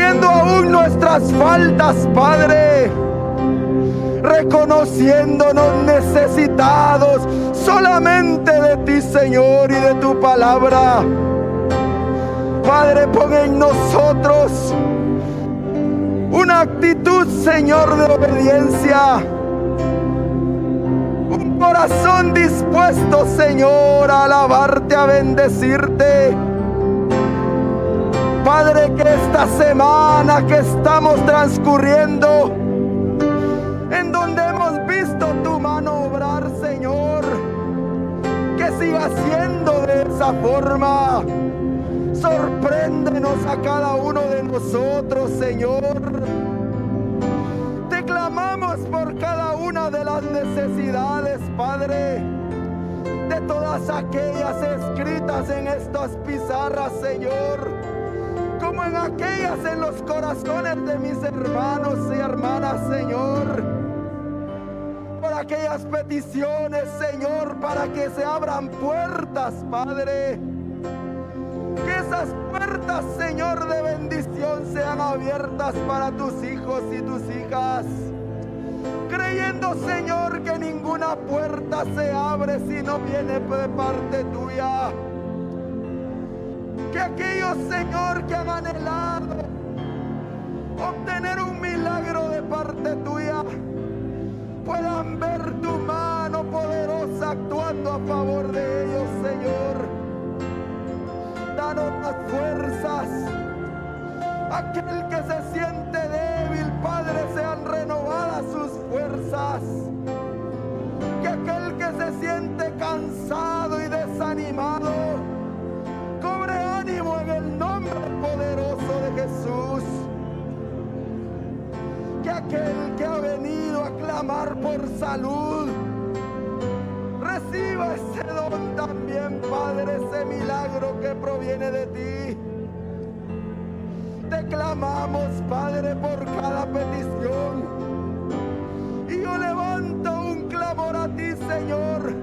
aún nuestras faltas, Padre, reconociéndonos necesitados solamente de ti, Señor, y de tu palabra. Padre, pon en nosotros una actitud, Señor, de obediencia. Un corazón dispuesto, Señor, a alabarte, a bendecirte. Padre, que esta semana que estamos transcurriendo, en donde hemos visto tu mano obrar, Señor, que siga siendo de esa forma. Sorpréndenos a cada uno de nosotros, Señor. Te clamamos por cada una de las necesidades, Padre. De todas aquellas escritas en estas pizarras, Señor. Como en aquellas en los corazones de mis hermanos y hermanas, Señor. Por aquellas peticiones, Señor, para que se abran puertas, Padre que esas puertas, Señor, de bendición sean abiertas para tus hijos y tus hijas. Creyendo, Señor, que ninguna puerta se abre si no viene de parte tuya. Que aquellos, Señor, que han anhelado obtener un milagro de parte tuya, puedan ver tu mano poderosa actuando a favor de ellos, Señor danos las fuerzas. Aquel que se siente débil, Padre, sean renovadas sus fuerzas. Que aquel que se siente cansado y desanimado, clamar por salud, Reciba ese don también, Padre, ese milagro que proviene de ti. Te clamamos, Padre, por cada petición. Y yo levanto un clamor a ti, Señor,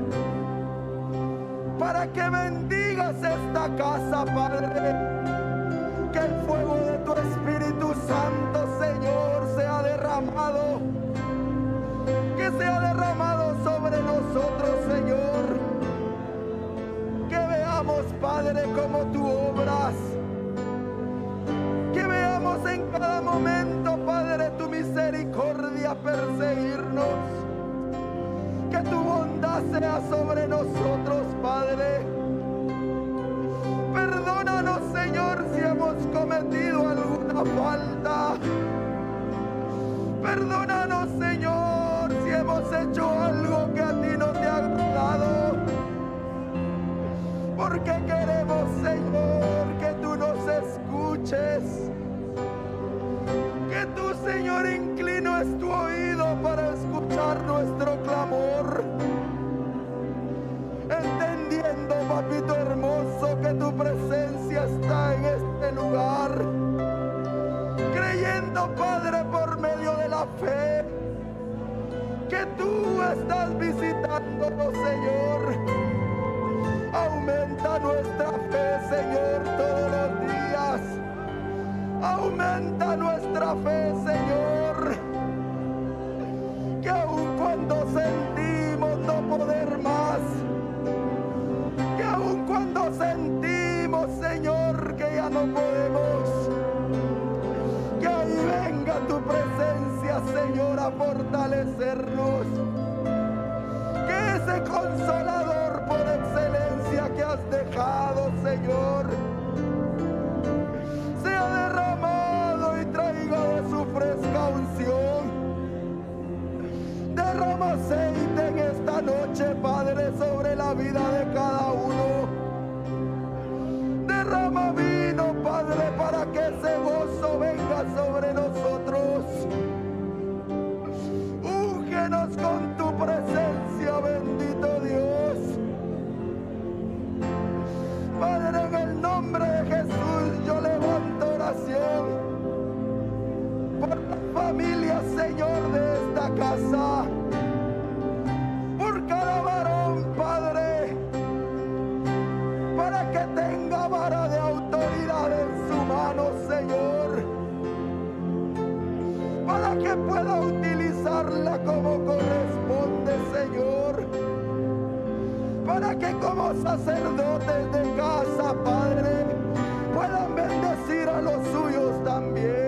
para que bendigas esta casa, Padre. Padre, como tú obras. Que veamos en cada momento, Padre, tu misericordia perseguirnos. Que tu bondad sea sobre nosotros, Padre. Perdónanos, Señor, si hemos cometido alguna falta. Perdónanos, Señor, si hemos hecho algo Porque queremos, Señor, que tú nos escuches. Que tú, Señor, inclines tu oído para escuchar nuestro clamor. Entendiendo, papito hermoso, que tu presencia está en este lugar. Creyendo, Padre, por medio de la fe, que tú estás visitándonos, Señor. Aumenta nuestra fe, Señor, todos los días. Aumenta nuestra fe, Señor. Que aun cuando sentimos no poder más, que aun cuando sentimos, Señor, que ya no podemos, que ahí venga tu presencia, Señor, a fortalecernos. Que ese consolador por excelencia has dejado, Señor, sea derramado y traiga de su fresca unción. Derrama aceite en esta noche, Padre, sobre la vida de cada uno. Derrama vino, Padre, para que ese gozo venga sobre nosotros. Úngenos con tu presencia, bendito el nombre de Jesús yo levanto oración por la familia, Señor, de esta casa. Por cada varón, Padre, para que tenga vara de autoridad en su mano, Señor. Para que pueda utilizarla como corresponde, Señor que como sacerdotes de casa, Padre, puedan bendecir a los suyos también.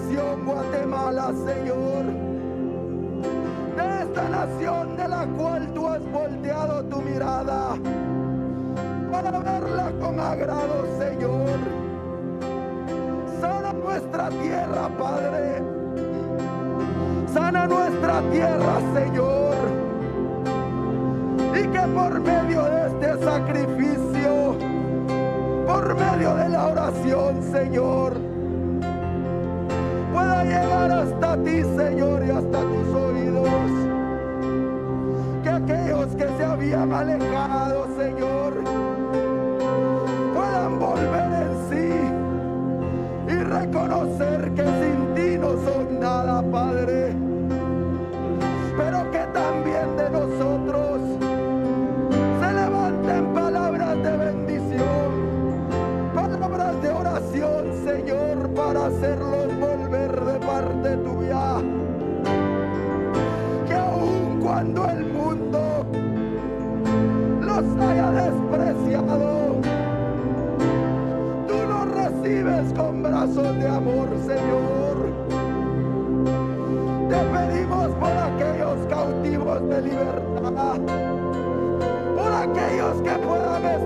Nación, Guatemala, Señor. De esta nación de la cual tú has volteado tu mirada para verla con agrado, Señor. Sana nuestra tierra, Padre. Sana nuestra tierra, Señor. Y que por medio de este sacrificio, por medio de la oración, Señor, llegar hasta ti, Señor, y hasta tus oídos. Que aquellos que se habían alejado, Señor, puedan volver en sí y reconocer que sin ti no son nada, Padre. Recibes con brazos de amor, Señor. Te pedimos por aquellos cautivos de libertad, por aquellos que puedan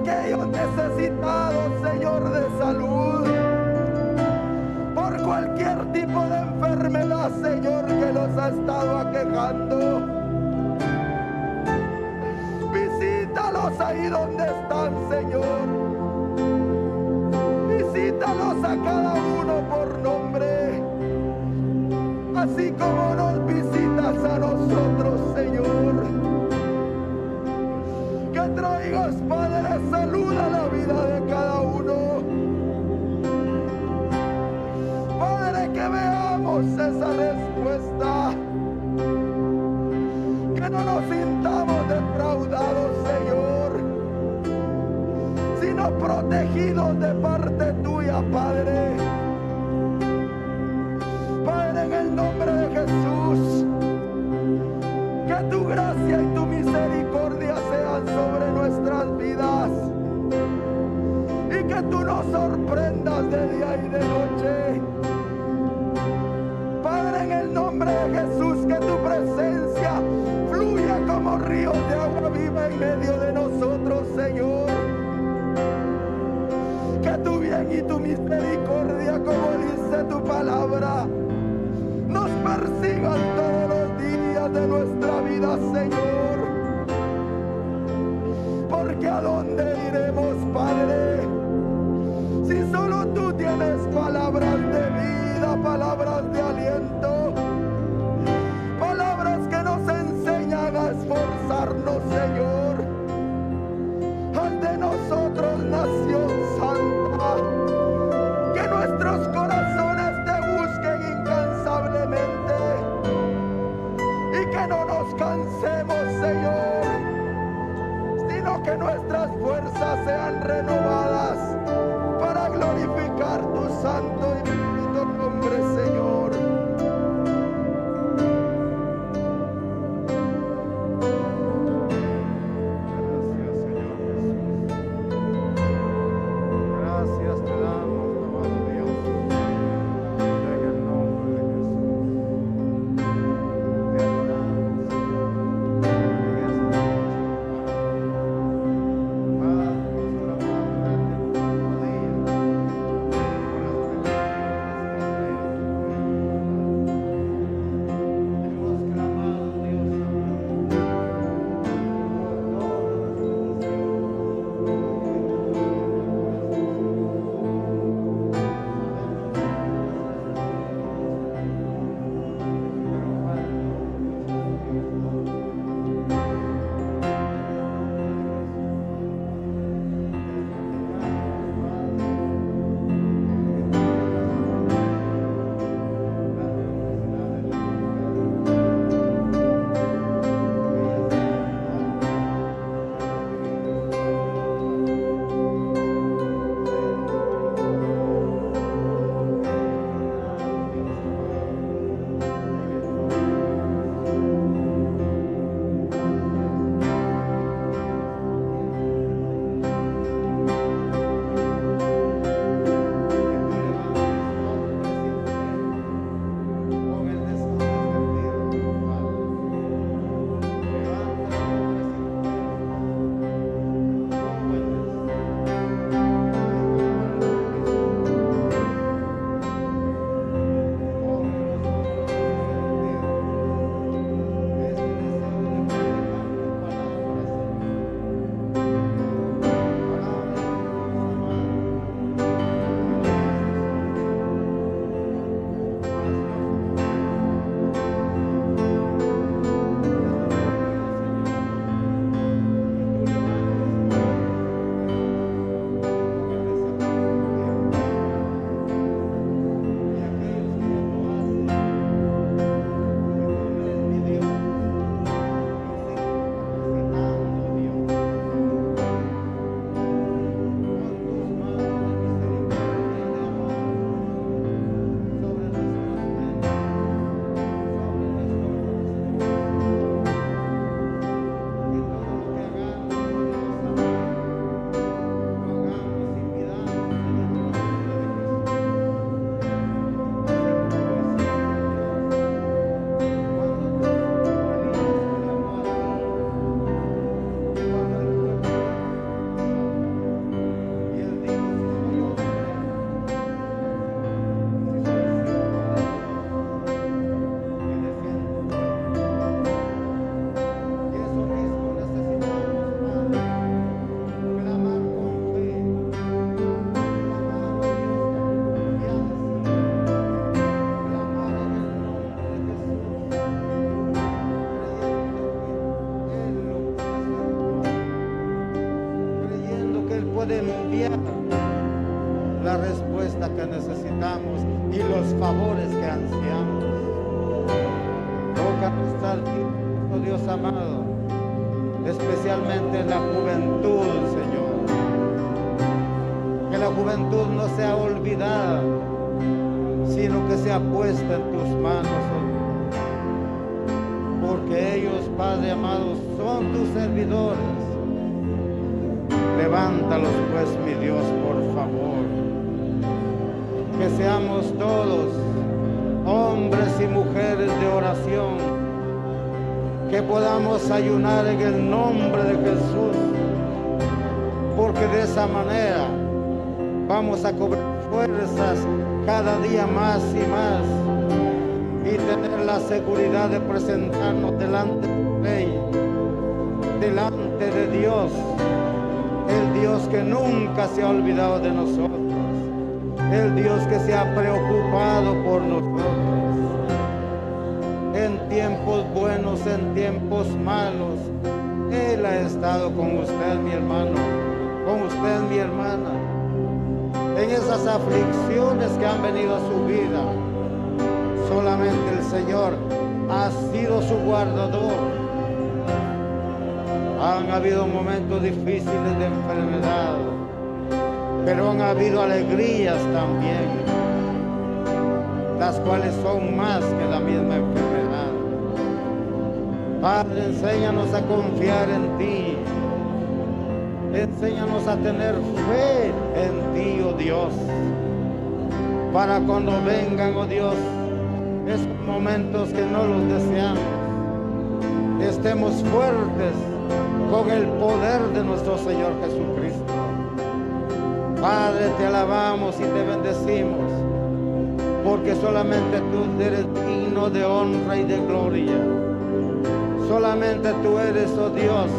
aquellos necesitados, Señor, de salud. Por cualquier tipo de enfermedad, Señor, que los ha estado aquejando. Visítalos ahí donde están, Señor. Visítalos a cada uno por nombre así como nos visitas a nosotros, Señor. Que traigas, Padre, esa respuesta. Que no nos sintamos defraudados, Señor, sino protegidos de parte tuya, Padre. Padre, en el nombre de Jesús, que tu gracia y tu misericordia sean sobre nuestras vidas y que tú nos sorprendas de día y de noche. Nombre de Jesús, que tu presencia fluya como ríos de agua viva en medio de nosotros, Señor. Que tu bien y tu misericordia, como dice tu palabra, nos persigan todos los días de nuestra vida, Señor. Porque a dónde sean renovadas para glorificar tu santo oh Dios amado, especialmente la juventud, Señor. Que la juventud podamos ayunar en el nombre de Jesús. Porque de esa manera vamos a cobrar fuerzas cada día más y más. Y tener la seguridad de presentarnos delante del Rey, delante de Dios el Dios que nunca se ha olvidado de nosotros, el Dios que se ha preocupado por nosotros. Tiempos buenos, en tiempos malos, Él ha estado con usted, mi hermano, con usted, mi hermana, en esas aflicciones que han venido a su vida. Solamente el Señor ha sido su guardador han habido momentos difíciles de enfermedad, pero han habido alegrías también, las cuales son más que la misma enfermedad. Padre, enséñanos a confiar en ti. Enséñanos a tener fe en ti, oh Dios, para cuando vengan, oh Dios, esos momentos que no los deseamos, estemos fuertes con el poder de nuestro Señor Jesucristo. Padre, te alabamos y te bendecimos, porque solamente tú eres digno de honra y de gloria. Solamente tú eres, oh Dios,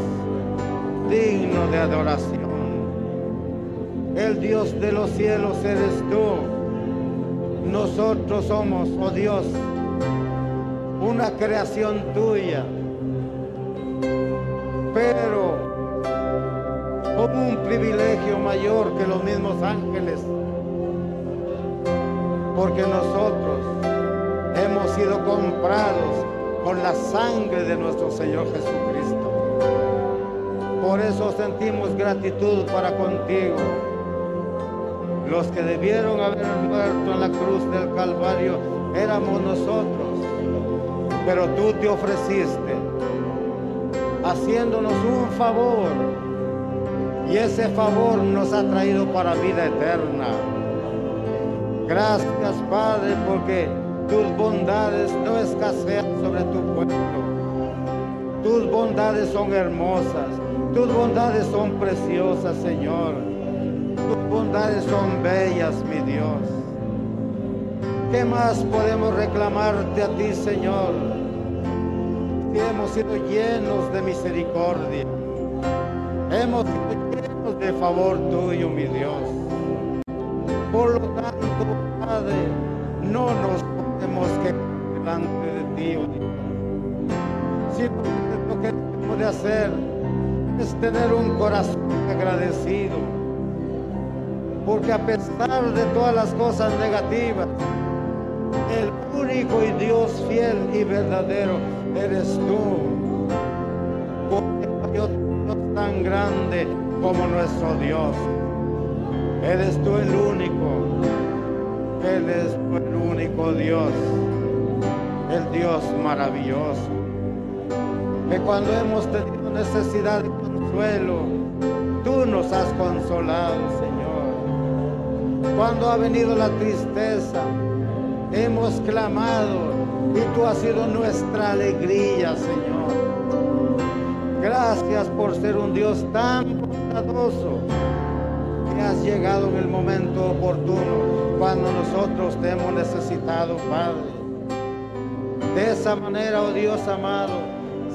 digno de adoración. El Dios de los cielos eres tú. Nosotros somos, oh Dios, una creación tuya pero con un privilegio mayor que los mismos ángeles, porque nosotros hemos sido comprados con la sangre de nuestro Señor Jesucristo. Por eso sentimos gratitud para contigo. Los que debieron haber muerto en la cruz del Calvario éramos nosotros, pero tú te ofreciste haciéndonos un favor. Y ese favor nos ha traído para vida eterna. Gracias Padre porque tus bondades no escasean sobre tu pueblo. Tus bondades son hermosas. Tus bondades son preciosas, Señor. Tus bondades son bellas, mi Dios. ¿Qué más podemos reclamarte a ti, Señor? hemos sido llenos de misericordia. Hemos sido llenos de favor tuyo, mi Dios. Por lo tanto, Padre, no nos podemos quedar delante de ti, oh que lo que tenemos de hacer es tener un corazón agradecido. Porque a pesar de todas las cosas negativas, el único y Dios fiel y verdadero eres tú. Porque Dios tan grande como nuestro Dios. Eres tú el único. Eres tú el único Dios. El Dios maravilloso. Que cuando hemos tenido necesidad de consuelo, tú nos has consolado, Señor. Cuando ha venido la tristeza, hemos clamado y tú has sido nuestra alegría, Señor. Gracias por ser un Dios tan bondadoso has llegado en el momento oportuno cuando nosotros te hemos necesitado, Padre. De esa manera, oh Dios amado,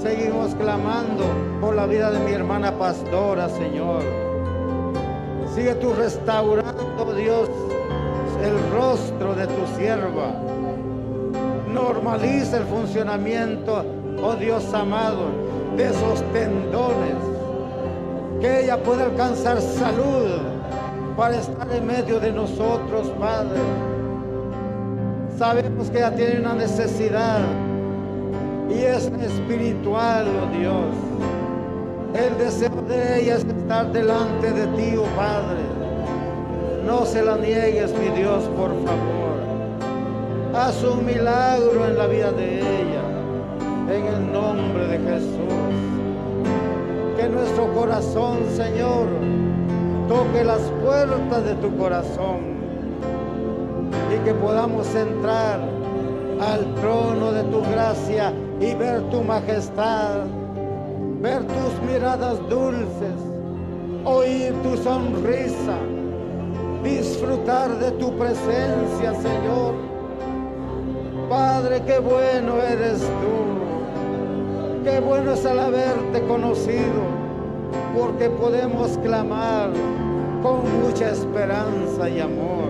seguimos clamando por la vida de mi hermana pastora, Señor. Sigue tú restaurando, Dios, el rostro de tu sierva normaliza el funcionamiento, oh Dios amado, de esos tendones que ella pueda alcanzar salud para estar en medio de nosotros, Padre. Sabemos que ella tiene una necesidad y es espiritual, oh Dios. El deseo de ella es estar delante de ti, oh Padre. No se la niegues, mi Dios, por favor. Haz un milagro en la vida de ella, en el nombre de Jesús. Que nuestro corazón, Señor, toque las puertas de tu corazón y que podamos entrar al trono de tu gracia y ver tu majestad, ver tus miradas dulces, oír tu sonrisa, disfrutar de tu presencia, Señor. Padre, qué bueno eres tú, qué bueno es el haberte conocido porque podemos clamar con mucha esperanza y amor.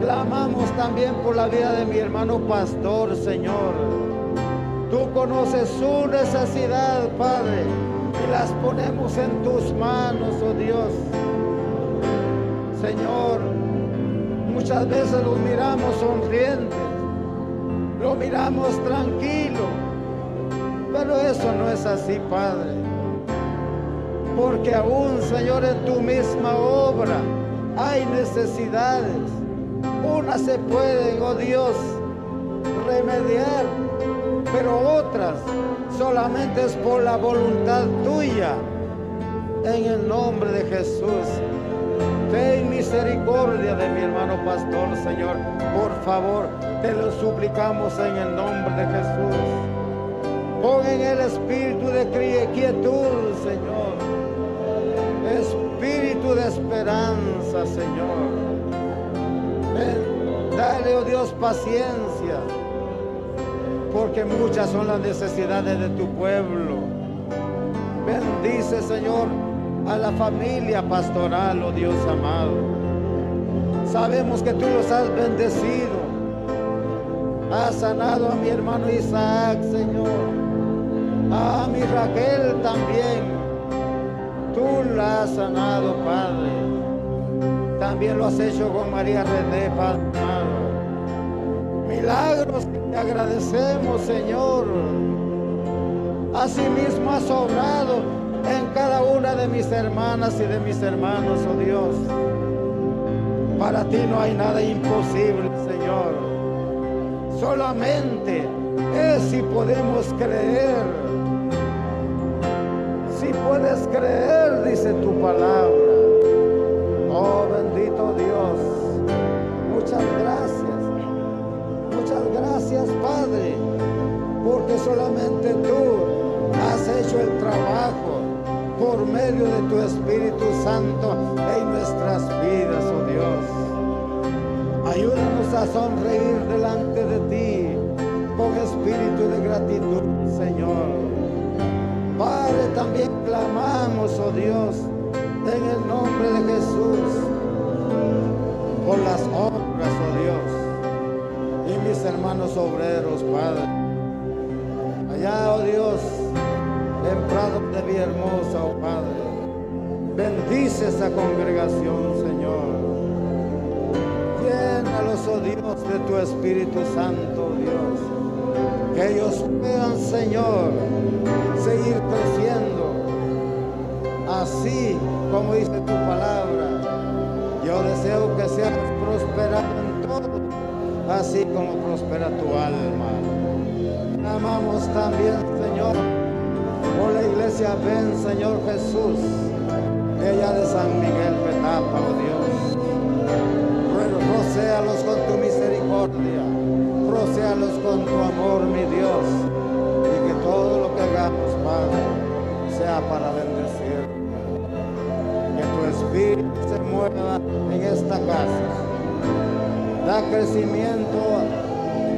Clamamos también por la vida de mi hermano pastor, Señor. Tú conoces su necesidad, Padre, y las ponemos en tus manos, oh Dios. Señor, muchas veces lo miramos sonrientes, lo miramos tranquilo, pero eso no es así, Padre porque aún, Señor, en tu misma obra hay necesidades. Unas se pueden, oh Dios, remediar, pero otras solamente es por la voluntad tuya. En el nombre de Jesús, ten misericordia de mi hermano pastor, Señor. Por favor, te lo suplicamos en el nombre de Jesús. Pon en el espíritu de quietud, Señor espíritu de esperanza, Señor. dale, oh Dios, paciencia, porque muchas son las necesidades de tu pueblo. Bendice, Señor, a la familia pastoral, oh Dios amado. Sabemos que tú los has bendecido. Has sanado a mi hermano Isaac, Señor. A mi Raquel también Tú la has sanado, Padre. También lo has hecho con María René, Padre. Milagros que te agradecemos, Señor. Asimismo has obrado en cada una de mis hermanas y de mis hermanos, oh Dios. Para ti no hay nada imposible, Señor. Solamente es si podemos creer puedes creer, dice tu palabra. Oh bendito Dios. Muchas gracias. Muchas gracias Padre. Porque solamente tú has hecho el trabajo por medio de tu Espíritu Santo en nuestras vidas, oh Dios. Ayúdanos a sonreír delante de ti con espíritu de gratitud, Señor. Padre, también clamamos, oh Dios, en el nombre de Jesús, por las obras, oh Dios, y mis hermanos obreros, Padre. Allá, oh Dios, en Prado de Hermosa, oh Padre, bendice esa congregación, Señor. Llénalos, oh Dios, de tu Espíritu Santo, oh Dios. Que ellos puedan, Señor, seguir creciendo. Así como dice tu palabra, yo deseo que seas prosperado en todo, así como prospera tu alma. Amamos también, Señor, por la iglesia, ven, Señor Jesús, ella de San Miguel Petapa, oh Dios. Procéalos con tu misericordia, procéalos con tu amor, mi Dios, sea para bendecir. Que tu espíritu se mueva en esta casa. Da crecimiento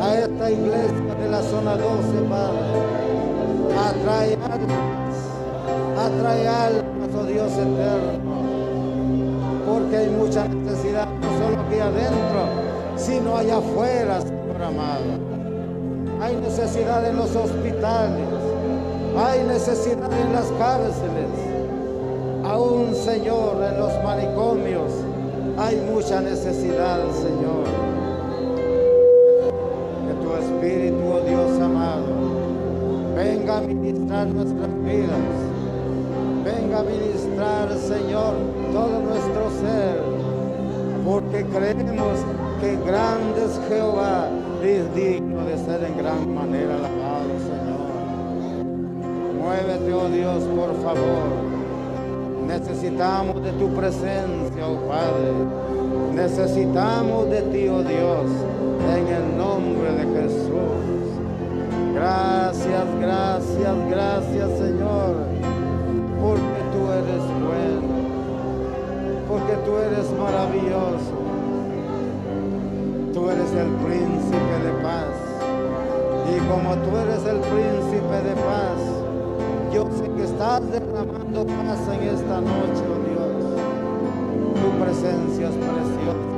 a esta iglesia de la zona 12, Padre. Atrae almas, atrae almas, oh Dios eterno. Porque hay mucha necesidad, no solo aquí adentro, sino allá afuera, Señor amado. Hay necesidad en los hospitales hay necesidad en las cárceles. Aún, Señor, en los manicomios hay mucha necesidad, Señor. Que tu Espíritu, oh Dios amado, venga a ministrar nuestras vidas. Venga a ministrar, Señor, todo nuestro ser. Porque creemos que grande es Jehová es digno de ser en gran manera alabado. Muévete, oh Dios, por favor. Necesitamos de tu presencia, oh Padre. Necesitamos de ti, oh Dios, en el nombre de Jesús. Gracias, gracias, gracias, Señor, porque tú eres bueno, porque tú eres maravilloso. Tú eres el príncipe de paz. Y como tú eres el príncipe de paz, yo sé que estás derramando paz en esta noche, oh Dios. Tu presencia es preciosa.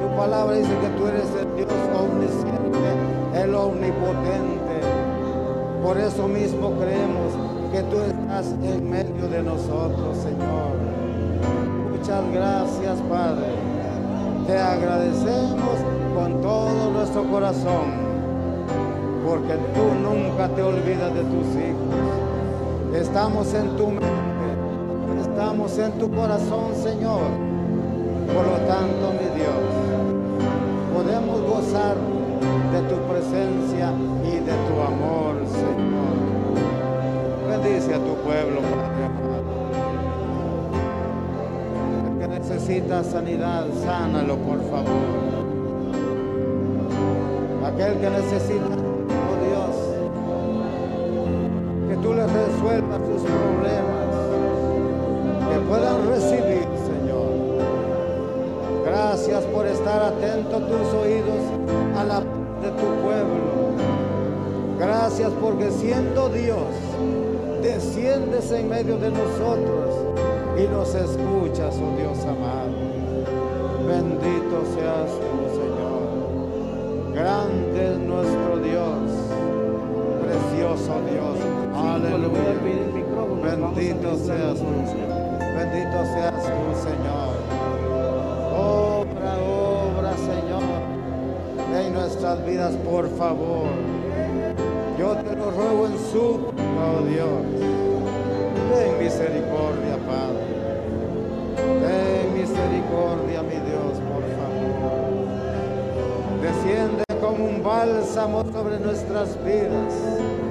Tu palabra dice que tú eres el Dios omnisciente, el omnipotente. Por eso mismo creemos que tú estás en medio de nosotros, Señor. Muchas gracias, Padre. Te agradecemos con todo nuestro corazón porque tú nunca te olvidas de tus hijos. Estamos en tu mente, estamos en tu corazón, Señor. Por lo tanto, mi Dios, podemos gozar de tu presencia y de tu amor, Señor. Bendice a tu pueblo, Padre amado. El que necesita sanidad, sánalo, por favor. Aquel que necesita tú les resuelvas sus problemas, que puedan recibir, Señor. Gracias por estar atento tus oídos a la de tu pueblo. Gracias porque siendo Dios, desciendes en medio de nosotros y nos escuchas, oh Dios amado. Bendito seas tú, Señor. Grande es nuestro precioso Dios. Aleluya. Bendito seas tú. Bendito seas tú, Señor. Obra, obra, Señor. En nuestras vidas, por favor. Yo te lo ruego en su, oh Dios. Ten misericordia, Padre. Ten misericordia, mi Dios, por favor. Desciende como un bálsamo sobre nuestras vidas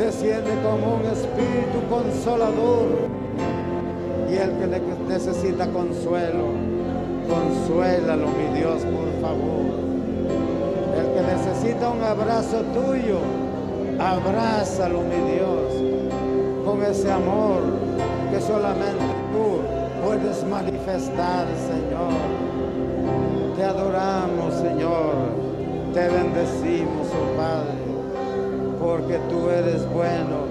desciende como un espíritu consolador. Y el que necesita consuelo, consuélalo, mi Dios, por favor. El que necesita un abrazo tuyo, abrázalo, mi Dios, con ese amor que solamente tú puedes manifestar, Señor. Te adoramos, Señor. Te bendecimos, oh Padre porque tú eres bueno,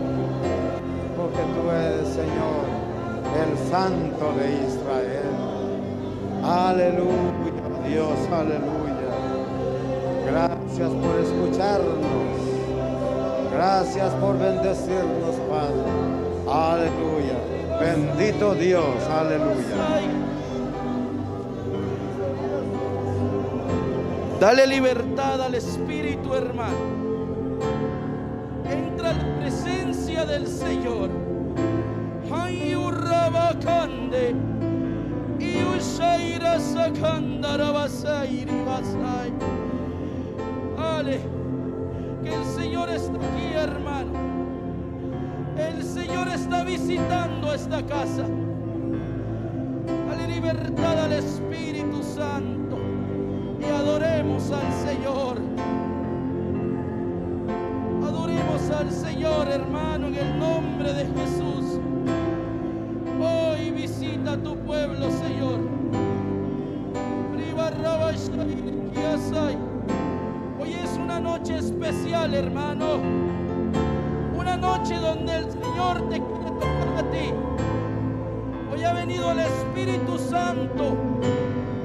porque tú eres Señor, el Santo de Israel. Aleluya, Dios, aleluya. Gracias por escucharnos. Gracias por bendecirnos, Padre. Aleluya. Bendito Dios, aleluya. Dale libertad al Espíritu, hermano presencia del Señor. Hayurabakande. Iushaira sakandarabasairi basai. Ale. Que el Señor está aquí, hermano. El Señor está visitando esta casa. Dale libertad al Espíritu Santo. Y adoremos al Señor. Al Señor, hermano, en el nombre de Jesús. Hoy visita tu pueblo, Señor. Hoy es una noche especial, hermano. Una noche donde el Señor te quiere tocar a ti. Hoy ha venido el Espíritu Santo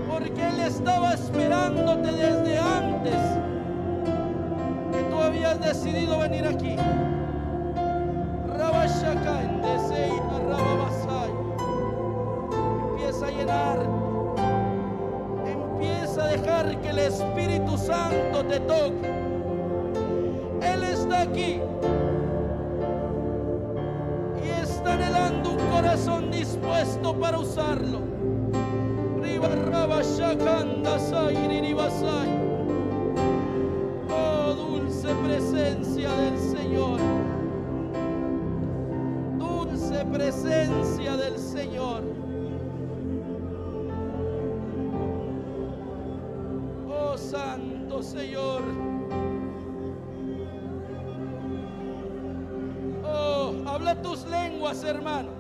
porque Él estaba esperándote desde antes haber decidido venir aquí. Empieza a llenar. Empieza a dejar que el Espíritu Santo te toque. Él está aquí. Y está anhelando un corazón dispuesto para usarlo. Riba Señor. Oh, Santo Señor. Oh, habla tus lenguas, hermano.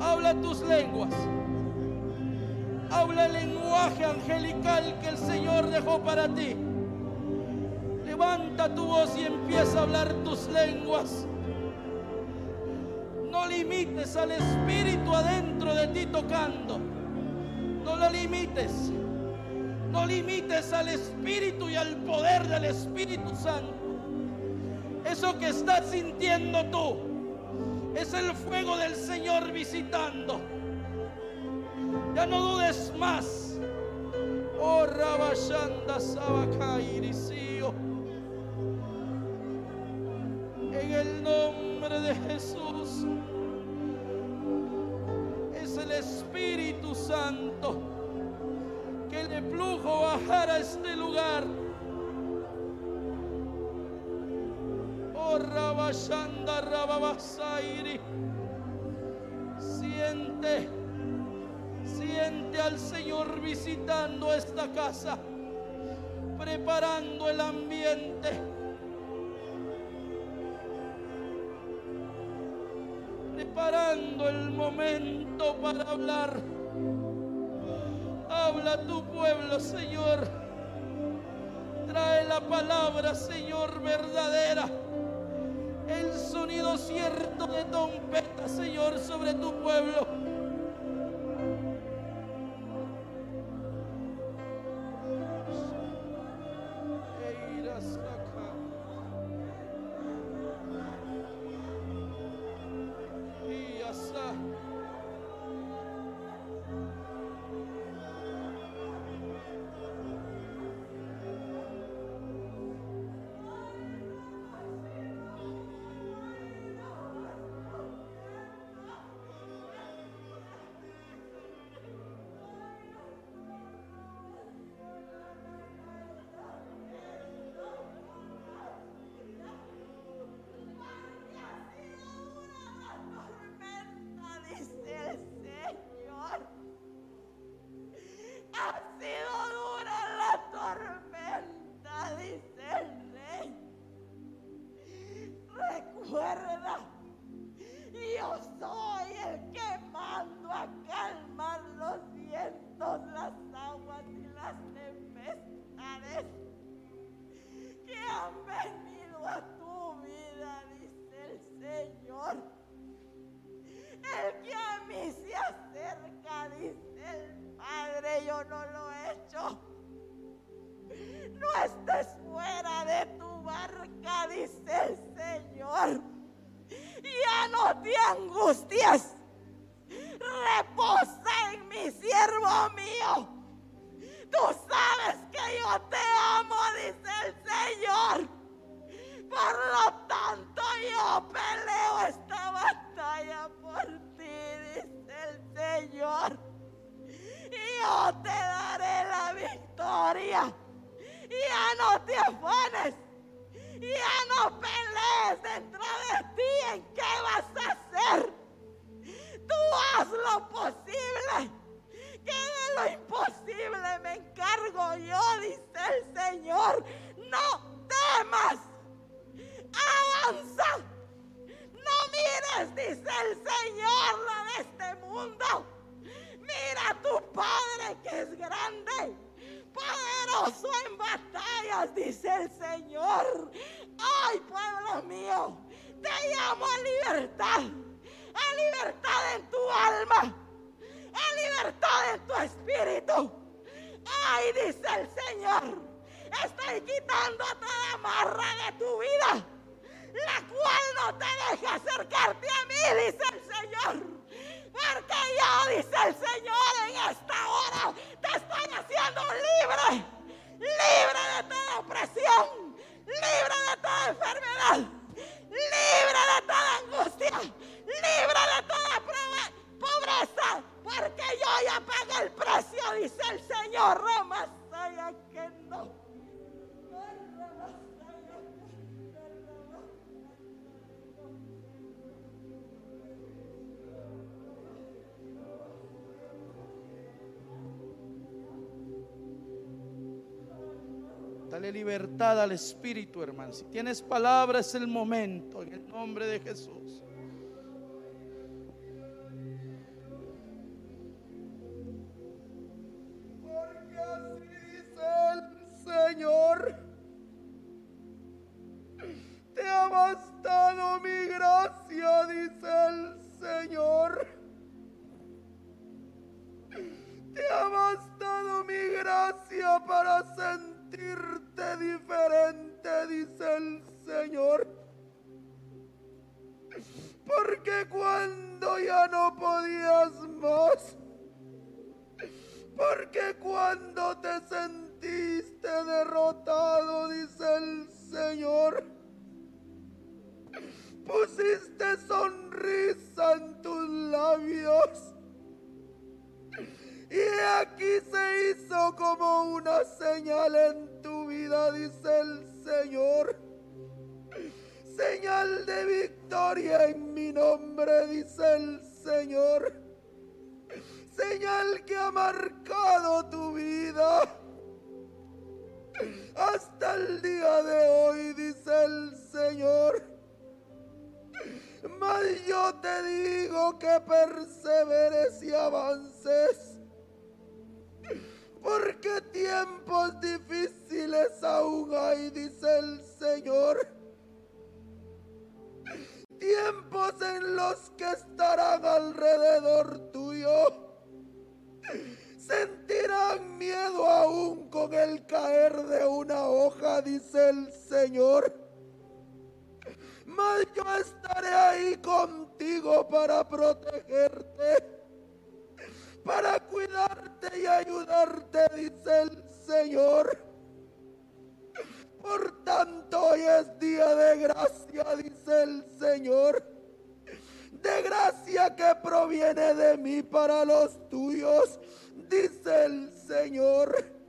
Habla tus lenguas. Habla el lenguaje angelical que el Señor dejó para ti. Levanta tu voz y empieza a hablar tus lenguas. No limites al Espíritu adentro de ti tocando. No lo limites. No limites al Espíritu y al poder del Espíritu Santo. Eso que estás sintiendo tú es el fuego del Señor visitando. Ya no dudes más. Oh, Rabashanda Sabakairisio. En el nombre de Jesús. Es el Espíritu Santo que le plujo bajar a este lugar. Oh, Rabashanda Rababasairi. Siente, siente al Señor visitando esta casa, preparando el ambiente. Preparando el momento para hablar. Habla tu pueblo, Señor. Trae la palabra, Señor, verdadera. El sonido cierto de trompeta, Señor, sobre tu pueblo. Al Espíritu, hermano. Si tienes palabras, es el momento, en el nombre de Jesús. Porque así dice el Señor. Te ha bastado mi gracia, dice el Señor. Te ha bastado mi gracia para sentir sentirte diferente, dice el Señor. Porque cuando ya no podías más, porque cuando te sentiste derrotado, dice el Señor, pusiste sonrisa en tus labios y aquí se hizo como una señal en tu vida, dice el Señor. Señal de victoria en mi nombre, dice el Señor. Señal que ha marcado tu vida. Hasta el día de hoy, dice el Señor. Mas yo te digo que perseveres y avances porque tiempos difíciles aún hay, dice el Señor. Tiempos en los que estarán alrededor tuyo. Sentirán miedo aún con el caer de una hoja, dice el Señor. Mas yo estaré ahí contigo para protegerte para cuidarte y ayudarte, dice el Señor. Por tanto, hoy es día de gracia, dice el Señor. De gracia que proviene de mí para los tuyos, dice el Señor.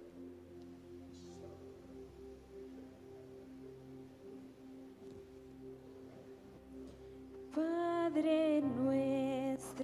Padre nuestro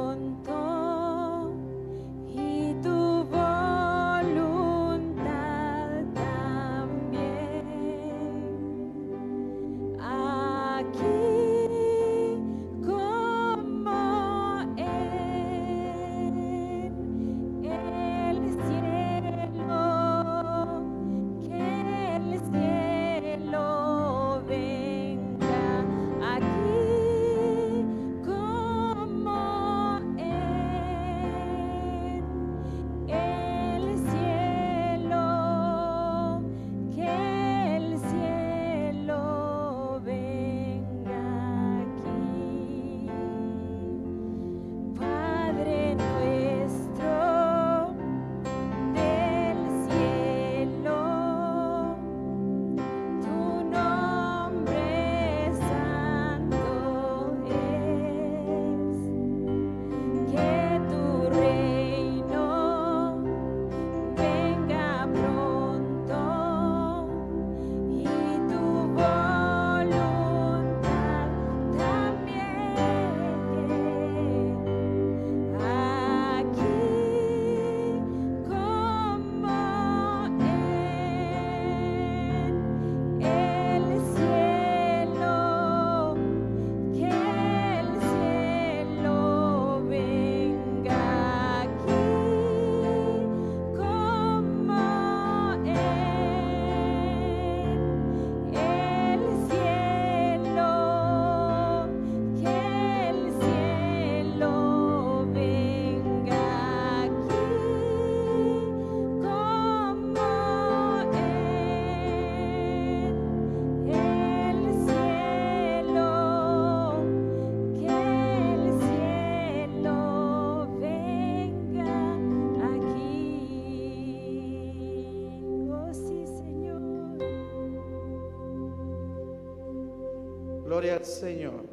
Señor.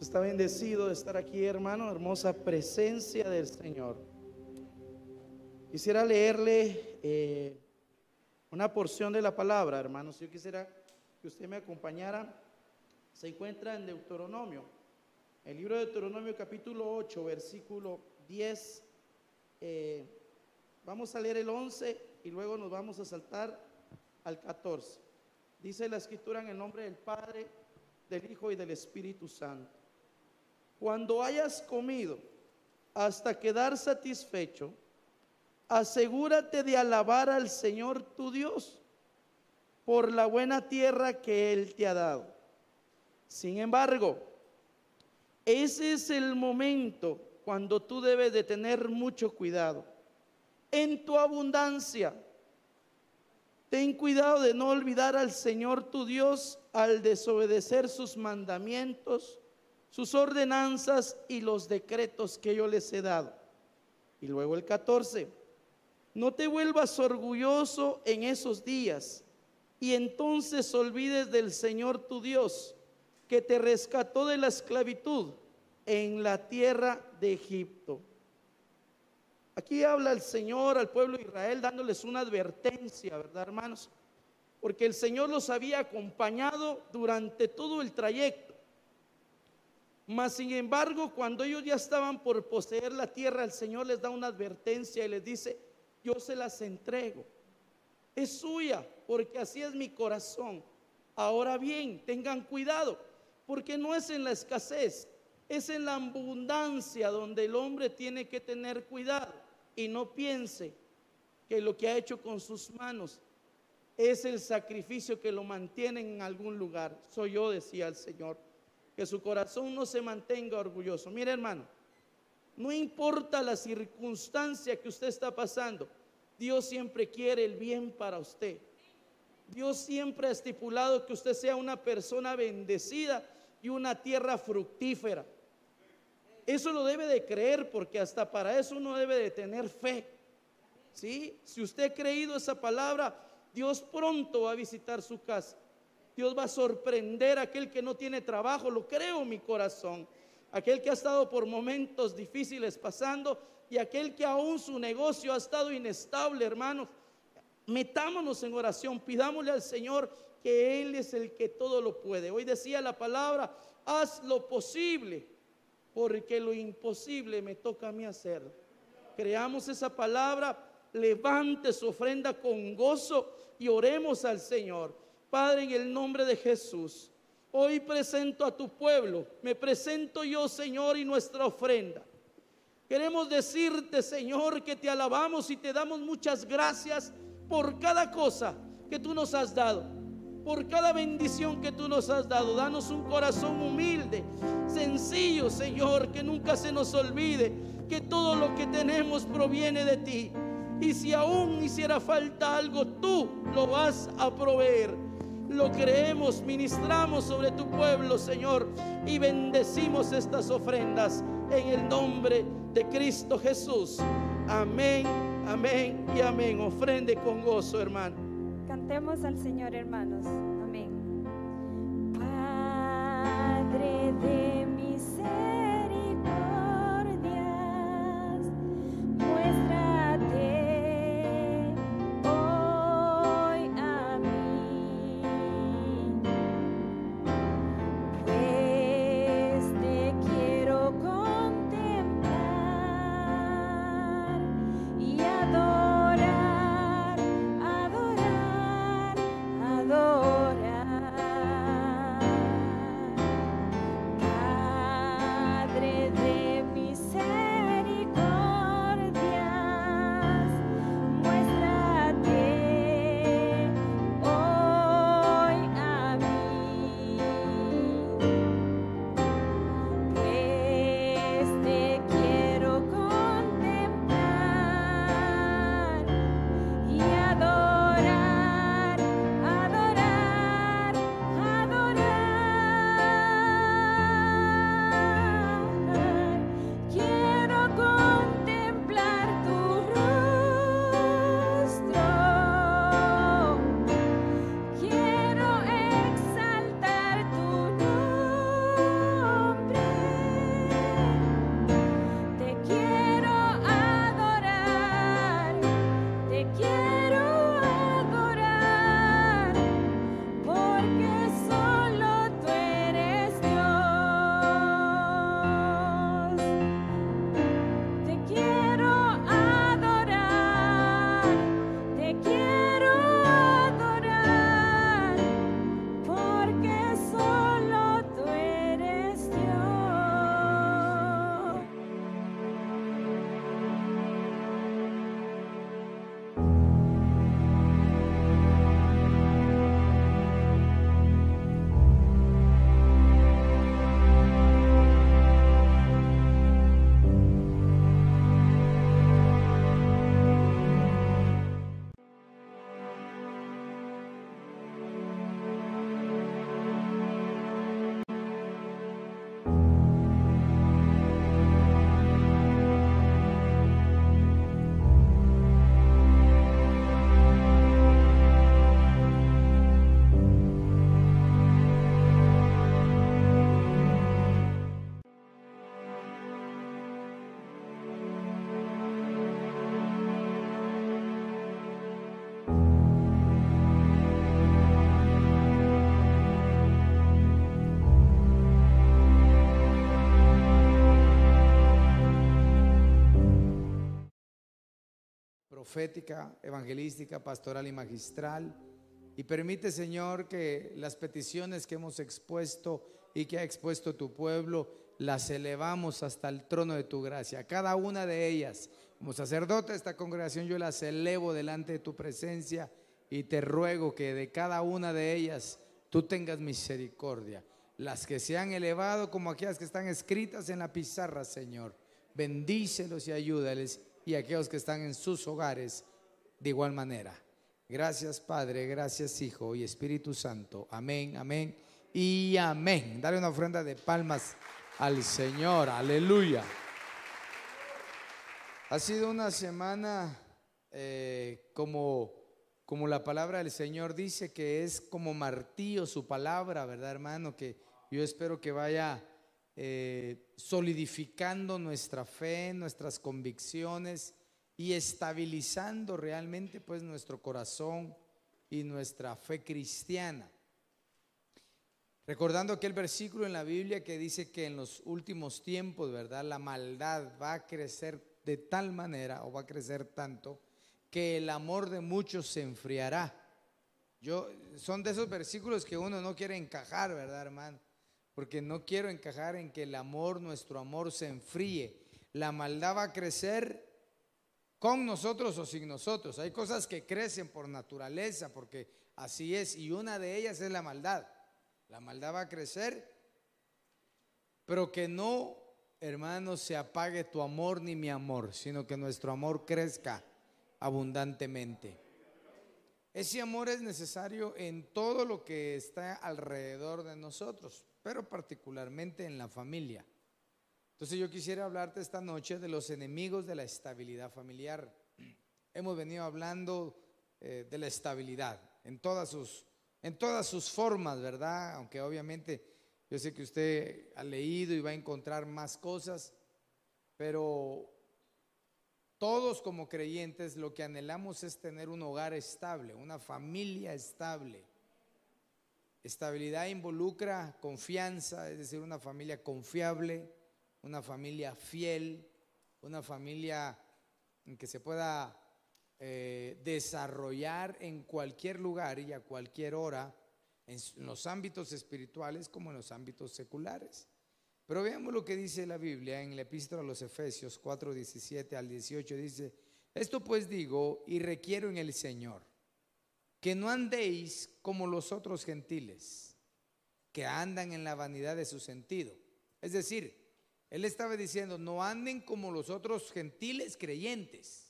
Está bendecido de estar aquí, hermano. Hermosa presencia del Señor. Quisiera leerle eh, una porción de la palabra, hermanos. Yo quisiera que usted me acompañara. Se encuentra en Deuteronomio. El libro de Deuteronomio capítulo 8, versículo 10. eh, vamos a leer el 11 y luego nos vamos a saltar al 14. Dice la escritura en el nombre del Padre, del Hijo y del Espíritu Santo. Cuando hayas comido hasta quedar satisfecho, asegúrate de alabar al Señor tu Dios por la buena tierra que Él te ha dado. Sin embargo, ese es el momento cuando tú debes de tener mucho cuidado. En tu abundancia, ten cuidado de no olvidar al Señor tu Dios al desobedecer sus mandamientos, sus ordenanzas y los decretos que yo les he dado. Y luego el 14, no te vuelvas orgulloso en esos días y entonces olvides del Señor tu Dios que te rescató de la esclavitud en la tierra de Egipto. Aquí habla el Señor al pueblo de Israel dándoles una advertencia, ¿verdad, hermanos? Porque el Señor los había acompañado durante todo el trayecto. Mas, sin embargo, cuando ellos ya estaban por poseer la tierra, el Señor les da una advertencia y les dice, yo se las entrego. Es suya, porque así es mi corazón. Ahora bien, tengan cuidado, porque no es en la escasez, es en la abundancia donde el hombre tiene que tener cuidado y no piense que lo que ha hecho con sus manos es el sacrificio que lo mantiene en algún lugar. Soy yo, decía el Señor, que su corazón no se mantenga orgulloso. Mire hermano, no importa la circunstancia que usted está pasando, Dios siempre quiere el bien para usted. Dios siempre ha estipulado que usted sea una persona bendecida y una tierra fructífera. Eso lo debe de creer porque hasta para eso uno debe de tener fe. ¿Sí? Si usted ha creído esa palabra, Dios pronto va a visitar su casa. Dios va a sorprender a aquel que no tiene trabajo, lo creo en mi corazón. Aquel que ha estado por momentos difíciles pasando y aquel que aún su negocio ha estado inestable, hermanos. Metámonos en oración, pidámosle al Señor que Él es el que todo lo puede. Hoy decía la palabra, haz lo posible, porque lo imposible me toca a mí hacer. Creamos esa palabra, levante su ofrenda con gozo y oremos al Señor. Padre, en el nombre de Jesús, hoy presento a tu pueblo, me presento yo, Señor, y nuestra ofrenda. Queremos decirte, Señor, que te alabamos y te damos muchas gracias por cada cosa que tú nos has dado, por cada bendición que tú nos has dado. Danos un corazón humilde, sencillo, Señor, que nunca se nos olvide que todo lo que tenemos proviene de ti. Y si aún hiciera falta algo, tú lo vas a proveer. Lo creemos, ministramos sobre tu pueblo, Señor, y bendecimos estas ofrendas en el nombre de Cristo Jesús. Amén, amén y amén. Ofrende con gozo, hermano. Cantemos al Señor, hermanos. Amén. Padre de profética, evangelística, pastoral y magistral. Y permite, Señor, que las peticiones que hemos expuesto y que ha expuesto tu pueblo, las elevamos hasta el trono de tu gracia. Cada una de ellas, como sacerdote de esta congregación, yo las elevo delante de tu presencia y te ruego que de cada una de ellas tú tengas misericordia. Las que se han elevado como aquellas que están escritas en la pizarra, Señor. Bendícelos y ayúdales y aquellos que están en sus hogares de igual manera. Gracias Padre, gracias Hijo y Espíritu Santo. Amén, amén y amén. Dale una ofrenda de palmas al Señor. Aleluya. Ha sido una semana eh, como, como la palabra del Señor dice que es como martillo su palabra, ¿verdad hermano? Que yo espero que vaya eh, solidificando nuestra fe, nuestras convicciones y estabilizando realmente pues nuestro corazón y nuestra fe cristiana. Recordando aquel versículo en la Biblia que dice que en los últimos tiempos, ¿verdad? La maldad va a crecer de tal manera o va a crecer tanto que el amor de muchos se enfriará. Yo son de esos versículos que uno no quiere encajar, ¿verdad, hermano? Porque no quiero encajar en que el amor, nuestro amor se enfríe. La maldad va a crecer con nosotros o sin nosotros. Hay cosas que crecen por naturaleza, porque así es, y una de ellas es la maldad. La maldad va a crecer, pero que no, hermanos, se apague tu amor ni mi amor, sino que nuestro amor crezca abundantemente. Ese amor es necesario en todo lo que está alrededor de nosotros, pero particularmente en la familia. Entonces yo quisiera hablarte esta noche de los enemigos de la estabilidad familiar. Hemos venido hablando eh, de la estabilidad en todas sus en todas sus formas, ¿verdad? Aunque obviamente yo sé que usted ha leído y va a encontrar más cosas, pero todos como creyentes lo que anhelamos es tener un hogar estable, una familia estable. Estabilidad involucra confianza, es decir, una familia confiable, una familia fiel, una familia en que se pueda eh, desarrollar en cualquier lugar y a cualquier hora, en los ámbitos espirituales como en los ámbitos seculares. Pero veamos lo que dice la Biblia en la epístola a los Efesios 4, 17 al 18. Dice, esto pues digo y requiero en el Señor, que no andéis como los otros gentiles, que andan en la vanidad de su sentido. Es decir, él estaba diciendo, no anden como los otros gentiles creyentes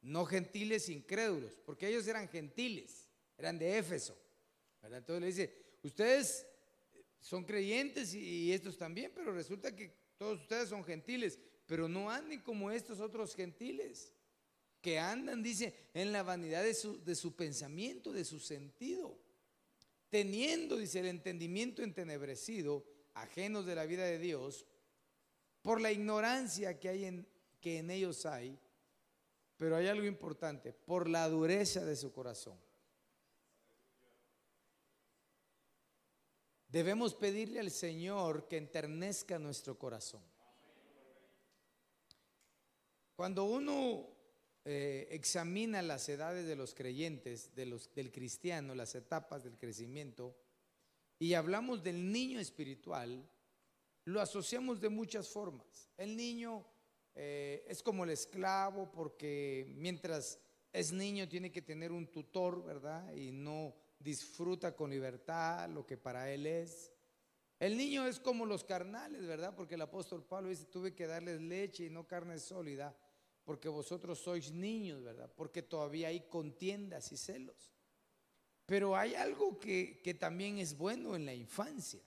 no gentiles incrédulos, porque ellos eran gentiles, eran de Éfeso. Entonces le dice, ustedes son creyentes y, estos también, pero resulta que todos ustedes son gentiles, pero no anden como estos otros gentiles, que andan, dice, en la vanidad de su, de su pensamiento, de su sentido, teniendo, dice, el entendimiento entenebrecido, ajenos de la vida de Dios, por la ignorancia que hay en, que en ellos hay pero hay algo importante, por la dureza de su corazón. Debemos pedirle al Señor que enternezca nuestro corazón. Cuando uno eh, examina las edades de los creyentes, de los, del cristiano, las etapas del crecimiento, y hablamos del niño espiritual, lo asociamos de muchas formas. El niño eh, es como el esclavo porque mientras es niño tiene que tener un tutor, ¿verdad? Y no disfruta con libertad lo que para él es. El niño es como los carnales, ¿verdad? Porque el apóstol Pablo dice, tuve que darles leche y no carne sólida, porque vosotros sois niños, ¿verdad? Porque todavía hay contiendas y celos. Pero hay algo que, que también es bueno en la infancia.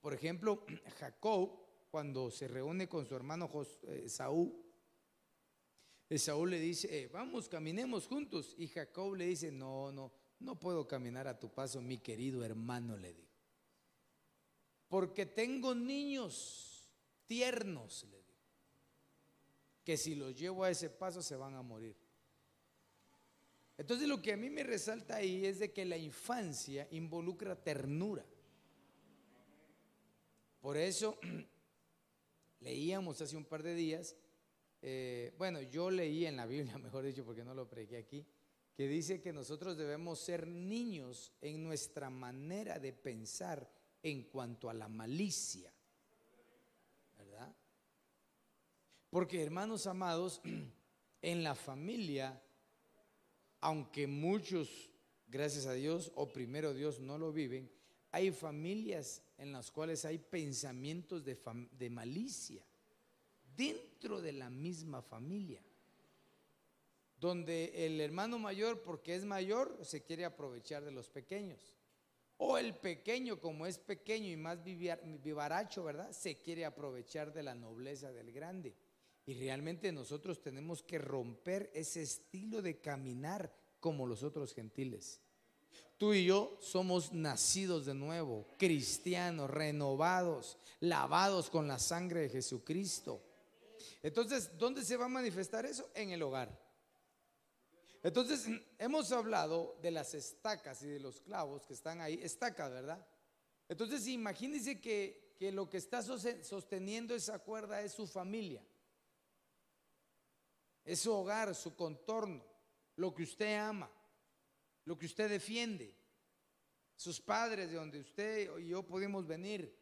Por ejemplo, Jacob cuando se reúne con su hermano eh, Saúl, Saúl le dice, eh, vamos, caminemos juntos. Y Jacob le dice, no, no, no puedo caminar a tu paso, mi querido hermano, le dijo. Porque tengo niños tiernos, le dijo, que si los llevo a ese paso se van a morir. Entonces lo que a mí me resalta ahí es de que la infancia involucra ternura. Por eso Leíamos hace un par de días eh, bueno, yo leí en la Biblia, mejor dicho, porque no lo pregué aquí, que dice que nosotros debemos ser niños en nuestra manera de pensar en cuanto a la malicia. ¿Verdad? Porque hermanos amados, en la familia, aunque muchos, gracias a Dios, o primero Dios no lo viven, hay familias en las cuales hay pensamientos de, de malicia dentro de la misma familia donde el hermano mayor, porque es mayor, se quiere aprovechar de los pequeños. O el pequeño, como es pequeño y más vivaracho, ¿verdad? Se quiere aprovechar de la nobleza del grande. Y realmente nosotros tenemos que romper ese estilo de caminar como los otros gentiles. Tú y yo somos nacidos de nuevo, cristianos, renovados, lavados con la sangre de Jesucristo. Entonces, ¿dónde se va a manifestar eso? En el hogar. Entonces, hemos hablado de las estacas y de los clavos que están ahí, estacas, ¿verdad? Entonces, imagínense que, que lo que está sosteniendo esa cuerda es su familia, es su hogar, su contorno, lo que usted ama, lo que usted defiende, sus padres de donde usted y yo podemos venir,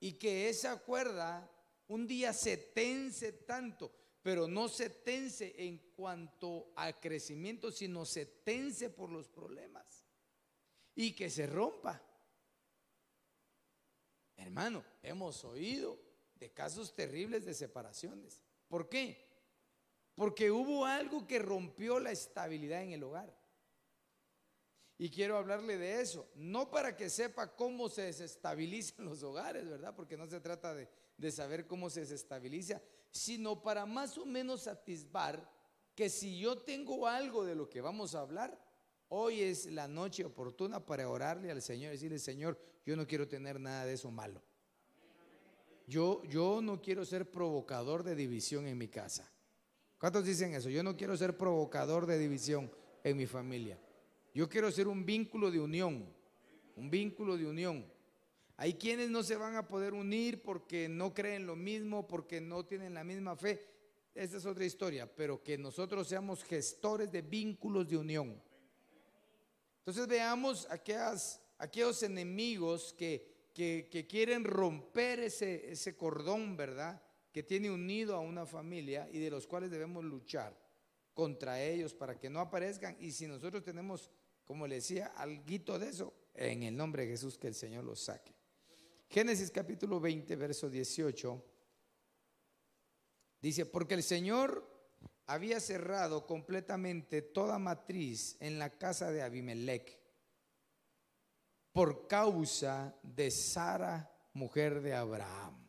y que esa cuerda un día se tense tanto pero no se tense en cuanto al crecimiento, sino se tense por los problemas y que se rompa. Hermano, hemos oído de casos terribles de separaciones. ¿Por qué? Porque hubo algo que rompió la estabilidad en el hogar. Y quiero hablarle de eso, no para que sepa cómo se desestabilizan los hogares, ¿verdad? Porque no se trata de, de saber cómo se desestabiliza, sino para más o menos atisbar que si yo tengo algo de lo que vamos a hablar, hoy es la noche oportuna para orarle al Señor y decirle, Señor, yo no quiero tener nada de eso malo. Yo, yo no quiero ser provocador de división en mi casa. ¿Cuántos dicen eso? Yo no quiero ser provocador de división en mi familia. Yo quiero ser un vínculo de unión, un vínculo de unión. Hay quienes no se van a poder unir porque no creen lo mismo, porque no tienen la misma fe. Esa es otra historia, pero que nosotros seamos gestores de vínculos de unión. Entonces veamos aquellas, aquellos enemigos que, que, quieren romper ese, ese cordón, ¿verdad? Que tiene unido a una familia y de los cuales debemos luchar contra ellos para que no aparezcan. Y si nosotros tenemos, como le decía, algo de eso, en el nombre de Jesús, que el Señor los saque. Génesis capítulo 20, verso 18, dice, porque el Señor había cerrado completamente toda matriz en la casa de Abimelech por causa de Sara, mujer de Abraham.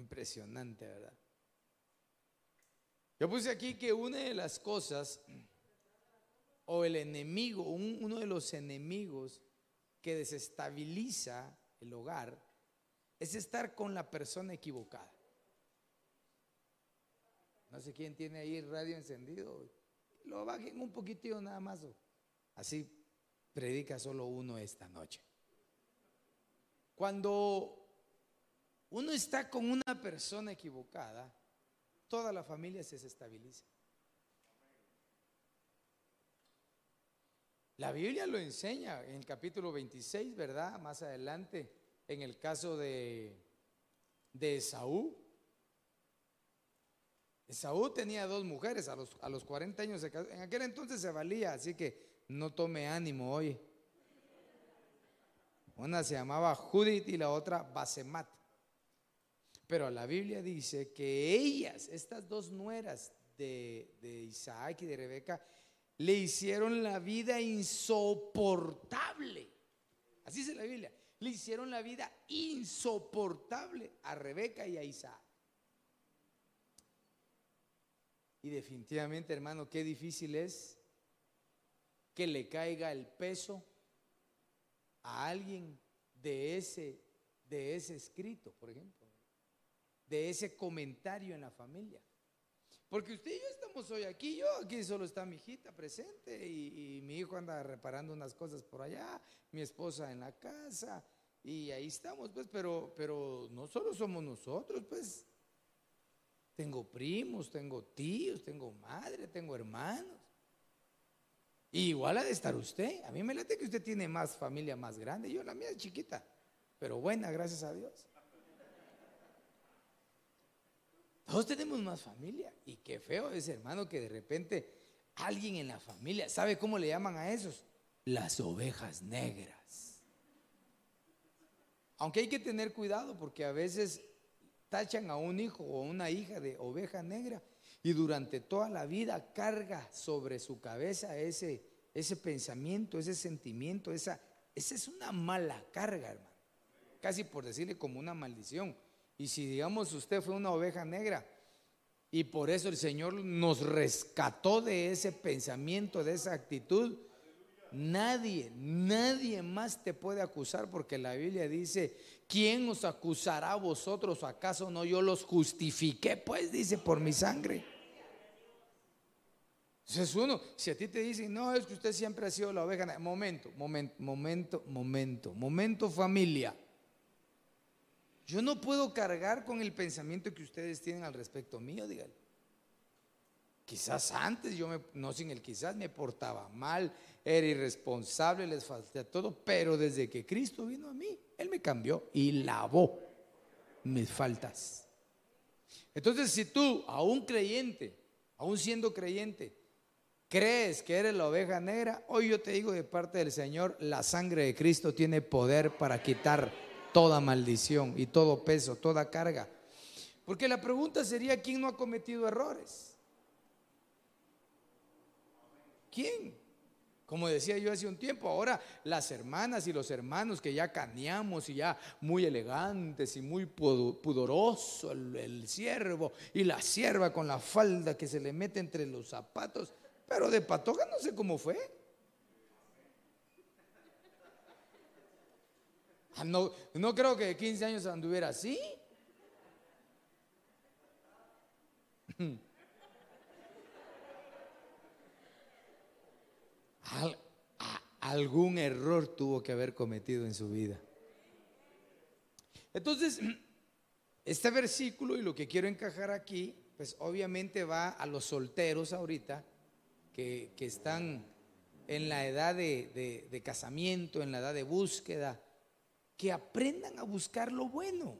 Impresionante, ¿verdad? Yo puse aquí que una de las cosas, o el enemigo, uno de los enemigos que desestabiliza el hogar, es estar con la persona equivocada. No sé quién tiene ahí radio encendido. Lo bajen un poquitito nada más. Así predica solo uno esta noche. Cuando uno está con una persona equivocada, toda la familia se desestabiliza. La Biblia lo enseña en el capítulo 26, ¿verdad? Más adelante, en el caso de, de Esaú. Esaú tenía dos mujeres, a los, a los 40 años se casó. En aquel entonces se valía, así que no tome ánimo hoy. Una se llamaba Judith y la otra Basemat. Pero la Biblia dice que ellas, estas dos nueras de, Isaac y de Rebeca, le hicieron la vida insoportable. Así dice la Biblia. Le hicieron la vida insoportable a Rebeca y a Isaac. Y definitivamente, hermano, qué difícil es que le caiga el peso a alguien de ese, de ese escrito, por ejemplo, de ese comentario en la familia. Porque usted y yo estamos hoy aquí, yo aquí solo está mi hijita presente y, mi hijo anda reparando unas cosas por allá, mi esposa en la casa y ahí estamos, pues, pero, pero no solo somos nosotros, pues. Tengo primos, tengo tíos, tengo madre, tengo hermanos. igual ha de estar usted. A mí me late que usted tiene más familia más grande. Yo la mía es chiquita, pero buena, gracias a Dios. Todos tenemos más familia. Y qué feo es, hermano, que de repente alguien en la familia, ¿sabe cómo le llaman a esos? Las ovejas negras. Aunque hay que tener cuidado porque a veces tachan a un hijo o una hija de oveja negra y durante toda la vida carga sobre su cabeza ese, ese pensamiento, ese sentimiento, esa, esa es una mala carga, hermano. Casi por decirle como una maldición. Y si digamos usted fue una oveja negra y por eso el Señor nos rescató de ese pensamiento, de esa actitud, nadie, nadie más te puede acusar porque la Biblia dice, ¿quién os acusará a vosotros? ¿Acaso no yo los justifiqué? Pues dice, por mi sangre. Entonces uno, si a ti te dicen, no, es que usted siempre ha sido la oveja, momento, momento, momento, momento, momento familia. Yo no puedo cargar con el pensamiento que ustedes tienen al respecto mío, díganle. Quizás antes yo me, no sin el quizás me portaba mal, era irresponsable, les falté todo, pero desde que Cristo vino a mí, Él me cambió y lavó mis faltas. Entonces, si tú, aún creyente, aún siendo creyente, crees que eres la oveja negra, hoy yo te digo de parte del Señor, la sangre de Cristo tiene poder para quitar toda maldición y todo peso, toda carga. Porque la pregunta sería, ¿quién no ha cometido errores? ¿Quién? Como decía yo hace un tiempo, ahora las hermanas y los hermanos que ya caneamos y ya muy elegantes y muy pudoroso el, el siervo y la sierva con la falda que se le mete entre los zapatos, pero de patoja no sé cómo fue. Ah, no, no creo que de 15 años anduviera así. algún error tuvo que haber cometido en su vida. Entonces, este versículo y lo que quiero encajar aquí, pues obviamente va a los solteros ahorita, que, están en la edad de casamiento, en la edad de búsqueda, que aprendan a buscar lo bueno.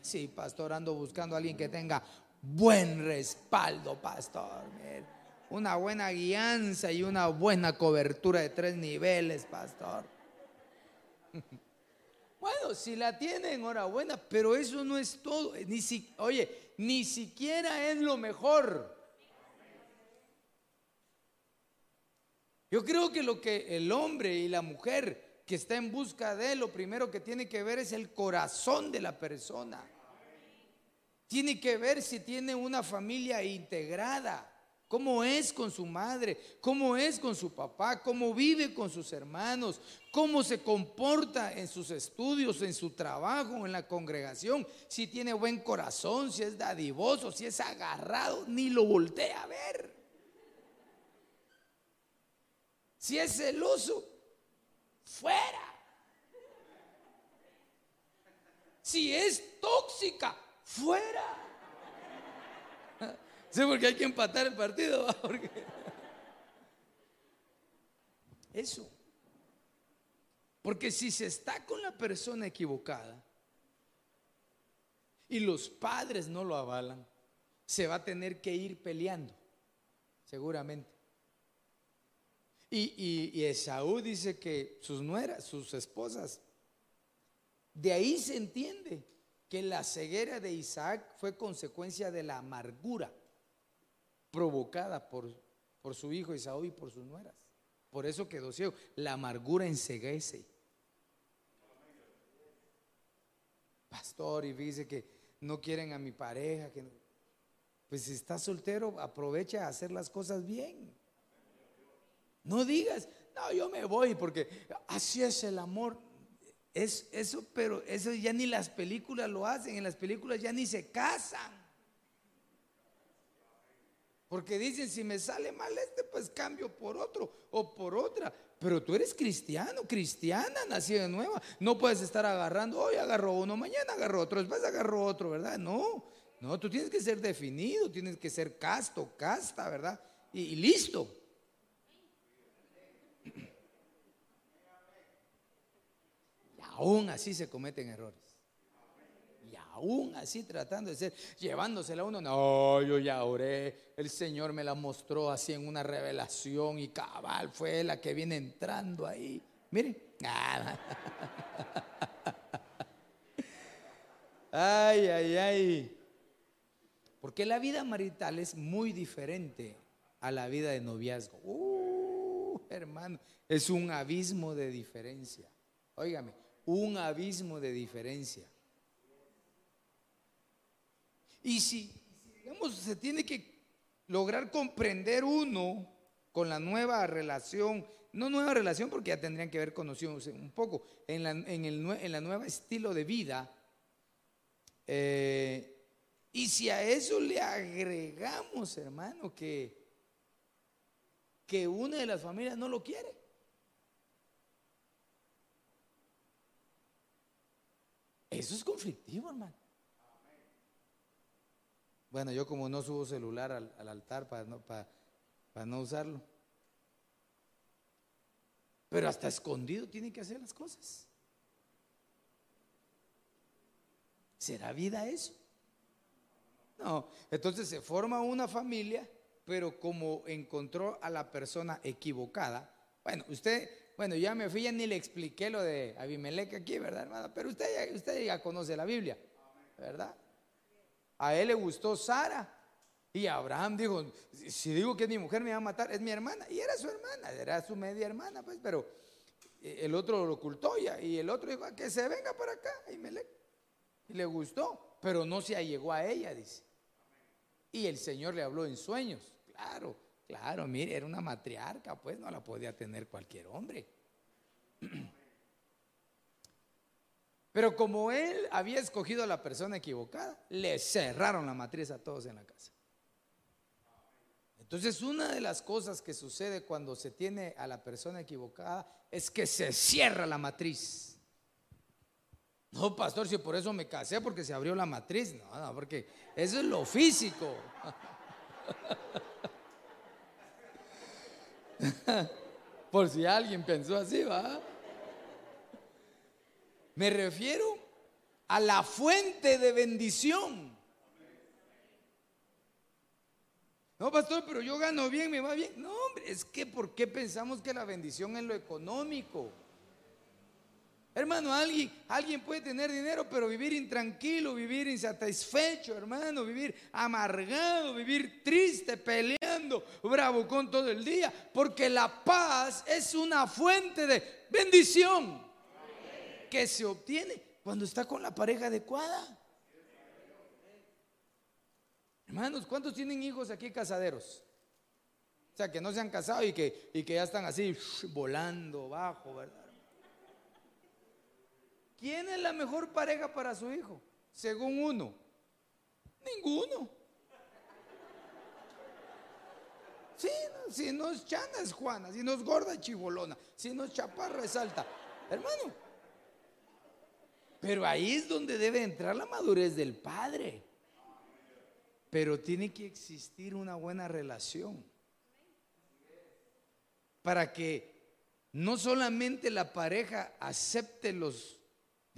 Sí, pastor, ando buscando a alguien que tenga buen respaldo, pastor. Una buena guianza y una buena cobertura de tres niveles, pastor. Bueno, si la tienen, enhorabuena, pero eso no es todo. Ni si, oye, ni siquiera es lo mejor. Yo creo que lo que el hombre y la mujer que está en busca de él, lo primero que tiene que ver es el corazón de la persona. Tiene que ver si tiene una familia integrada, cómo es con su madre, cómo es con su papá, cómo vive con sus hermanos, cómo se comporta en sus estudios, en su trabajo, en la congregación, si tiene buen corazón, si es dadivoso, si es agarrado, ni lo voltea a ver. Si es celoso, fuera. Si es tóxica, fuera. Sí, porque hay que empatar el partido. Eso. Porque si se está con la persona equivocada y los padres no lo avalan, se va a tener que ir peleando, seguramente. Y, y, Esaú dice que sus nueras, sus esposas, de ahí se entiende que la ceguera de Isaac fue consecuencia de la amargura provocada por, por su hijo Esaú y por sus nueras. Por eso quedó ciego. La amargura enseguece. Pastor, y dice que no quieren a mi pareja. Que Pues si está soltero, aprovecha a hacer las cosas bien. No digas, no, yo me voy porque así es el amor. Es eso, pero eso ya ni las películas lo hacen. En las películas ya ni se casan. Porque dicen, si me sale mal este, pues cambio por otro o por otra. Pero tú eres cristiano, cristiana, nacido de nueva. No puedes estar agarrando, hoy agarro uno, mañana agarro otro, después agarro otro, ¿verdad? No. No, tú tienes que ser definido, tienes que ser casto, casta, ¿verdad? Y, y listo. Y aún así se cometen errores. Y aún así tratando de ser, llevándosela a uno, no, yo ya oré, el Señor me la mostró así en una revelación y cabal fue la que viene entrando ahí. Miren. Ay, ay, ay. Porque la vida marital es muy diferente a la vida de noviazgo. Uh, hermano, es un abismo de diferencia. Óigame, un abismo de diferencia. Y si, digamos, se tiene que lograr comprender uno con la nueva relación, no nueva relación porque ya tendrían que haber conocido un poco, en la, en el, en la nueva estilo de vida, eh, y si a eso le agregamos, hermano, que, que una de las familias no lo quiere. Eso es conflictivo, hermano. Bueno, yo como no subo celular al, al altar para no, para, para no usarlo. Pero hasta escondido tiene que hacer las cosas. ¿Será vida eso? No, entonces se forma una familia, pero como encontró a la persona equivocada, bueno, usted, bueno, ya me fui, ya ni le expliqué lo de Abimelech aquí, ¿verdad, hermana? Pero usted, usted ya conoce la Biblia, ¿verdad? A él le gustó Sara. Y Abraham dijo, si digo que es mi mujer me va a matar, es mi hermana. Y era su hermana, era su media hermana, pues, pero el otro lo ocultó ya. Y el otro dijo, que se venga para acá, Abimelech. Y le gustó, pero no se allegó a ella, dice. Y el Señor le habló en sueños. Claro, claro, mire, era una matriarca, pues no la podía tener cualquier hombre. Pero como él había escogido a la persona equivocada, le cerraron la matriz a todos en la casa. Entonces, una de las cosas que sucede cuando se tiene a la persona equivocada es que se cierra la matriz. No, pastor, si por eso me casé, porque se abrió la matriz. No, no, porque eso es lo físico. por si alguien pensó así, va. Me refiero a la fuente de bendición. No, pastor, pero yo gano bien, me va bien. No, hombre, es que ¿por qué pensamos que la bendición es lo económico? Hermano, alguien, alguien puede tener dinero, pero vivir intranquilo, vivir insatisfecho, hermano, vivir amargado, vivir triste, peleando, bravo con todo el día, porque la paz es una fuente de bendición que se obtiene cuando está con la pareja adecuada. Hermanos, ¿cuántos tienen hijos aquí casaderos? O sea, que no se han casado y que, y que ya están así volando bajo, ¿verdad? ¿Quién es la mejor pareja para su hijo? Según uno. Ninguno. Sí, si no es chana es Juana, si no es gorda es chibolona, si no es chaparra es alta. Hermano. Pero ahí es donde debe entrar la madurez del padre. Pero tiene que existir una buena relación. Para que no solamente la pareja acepte los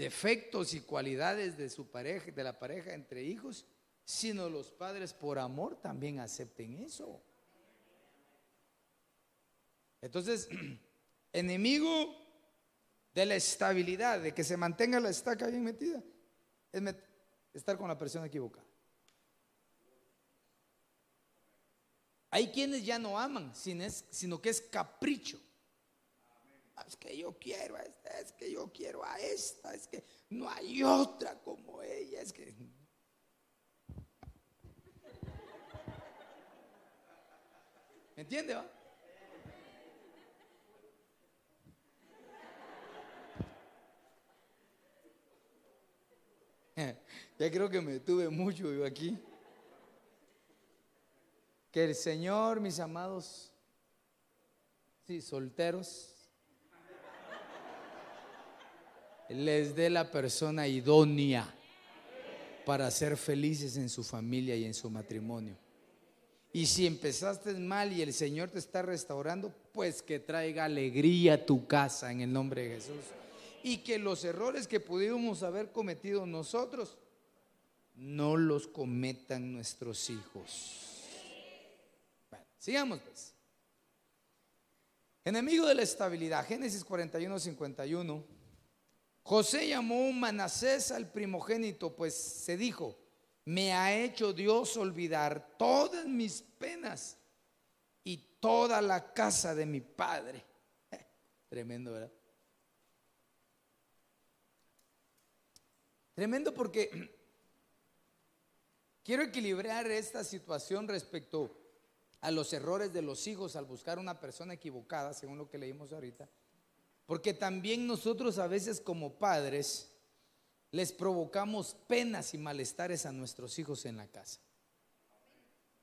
defectos y cualidades de su pareja, de la pareja entre hijos, sino los padres por amor también acepten eso. Entonces, enemigo de la estabilidad, de que se mantenga la estaca bien metida, es estar con la persona equivocada. Hay quienes ya no aman, sino que es capricho. Es que yo quiero a esta, es que yo quiero a esta, es que no hay otra como ella, es que... ¿Me entiende? Va? Ya creo que me tuve mucho yo aquí. Que el Señor, mis amados, sí, solteros, les dé la persona idónea. para ser felices en su familia y en su matrimonio. Y si empezaste mal y el Señor te está restaurando, pues que traiga alegría a tu casa en el nombre de Jesús. Y que los errores que pudimos haber cometido nosotros, no los cometan nuestros hijos. Sigamos pues. Enemigo de la estabilidad, Génesis 41, 51. José llamó Manasés al primogénito, pues se dijo, me ha hecho Dios olvidar todas mis penas y toda la casa de mi padre. Tremendo, ¿verdad? Tremendo porque quiero equilibrar esta situación respecto a los errores de los hijos al buscar una persona equivocada, según lo que leímos ahorita. Porque también nosotros a veces como padres les provocamos penas y malestares a nuestros hijos en la casa.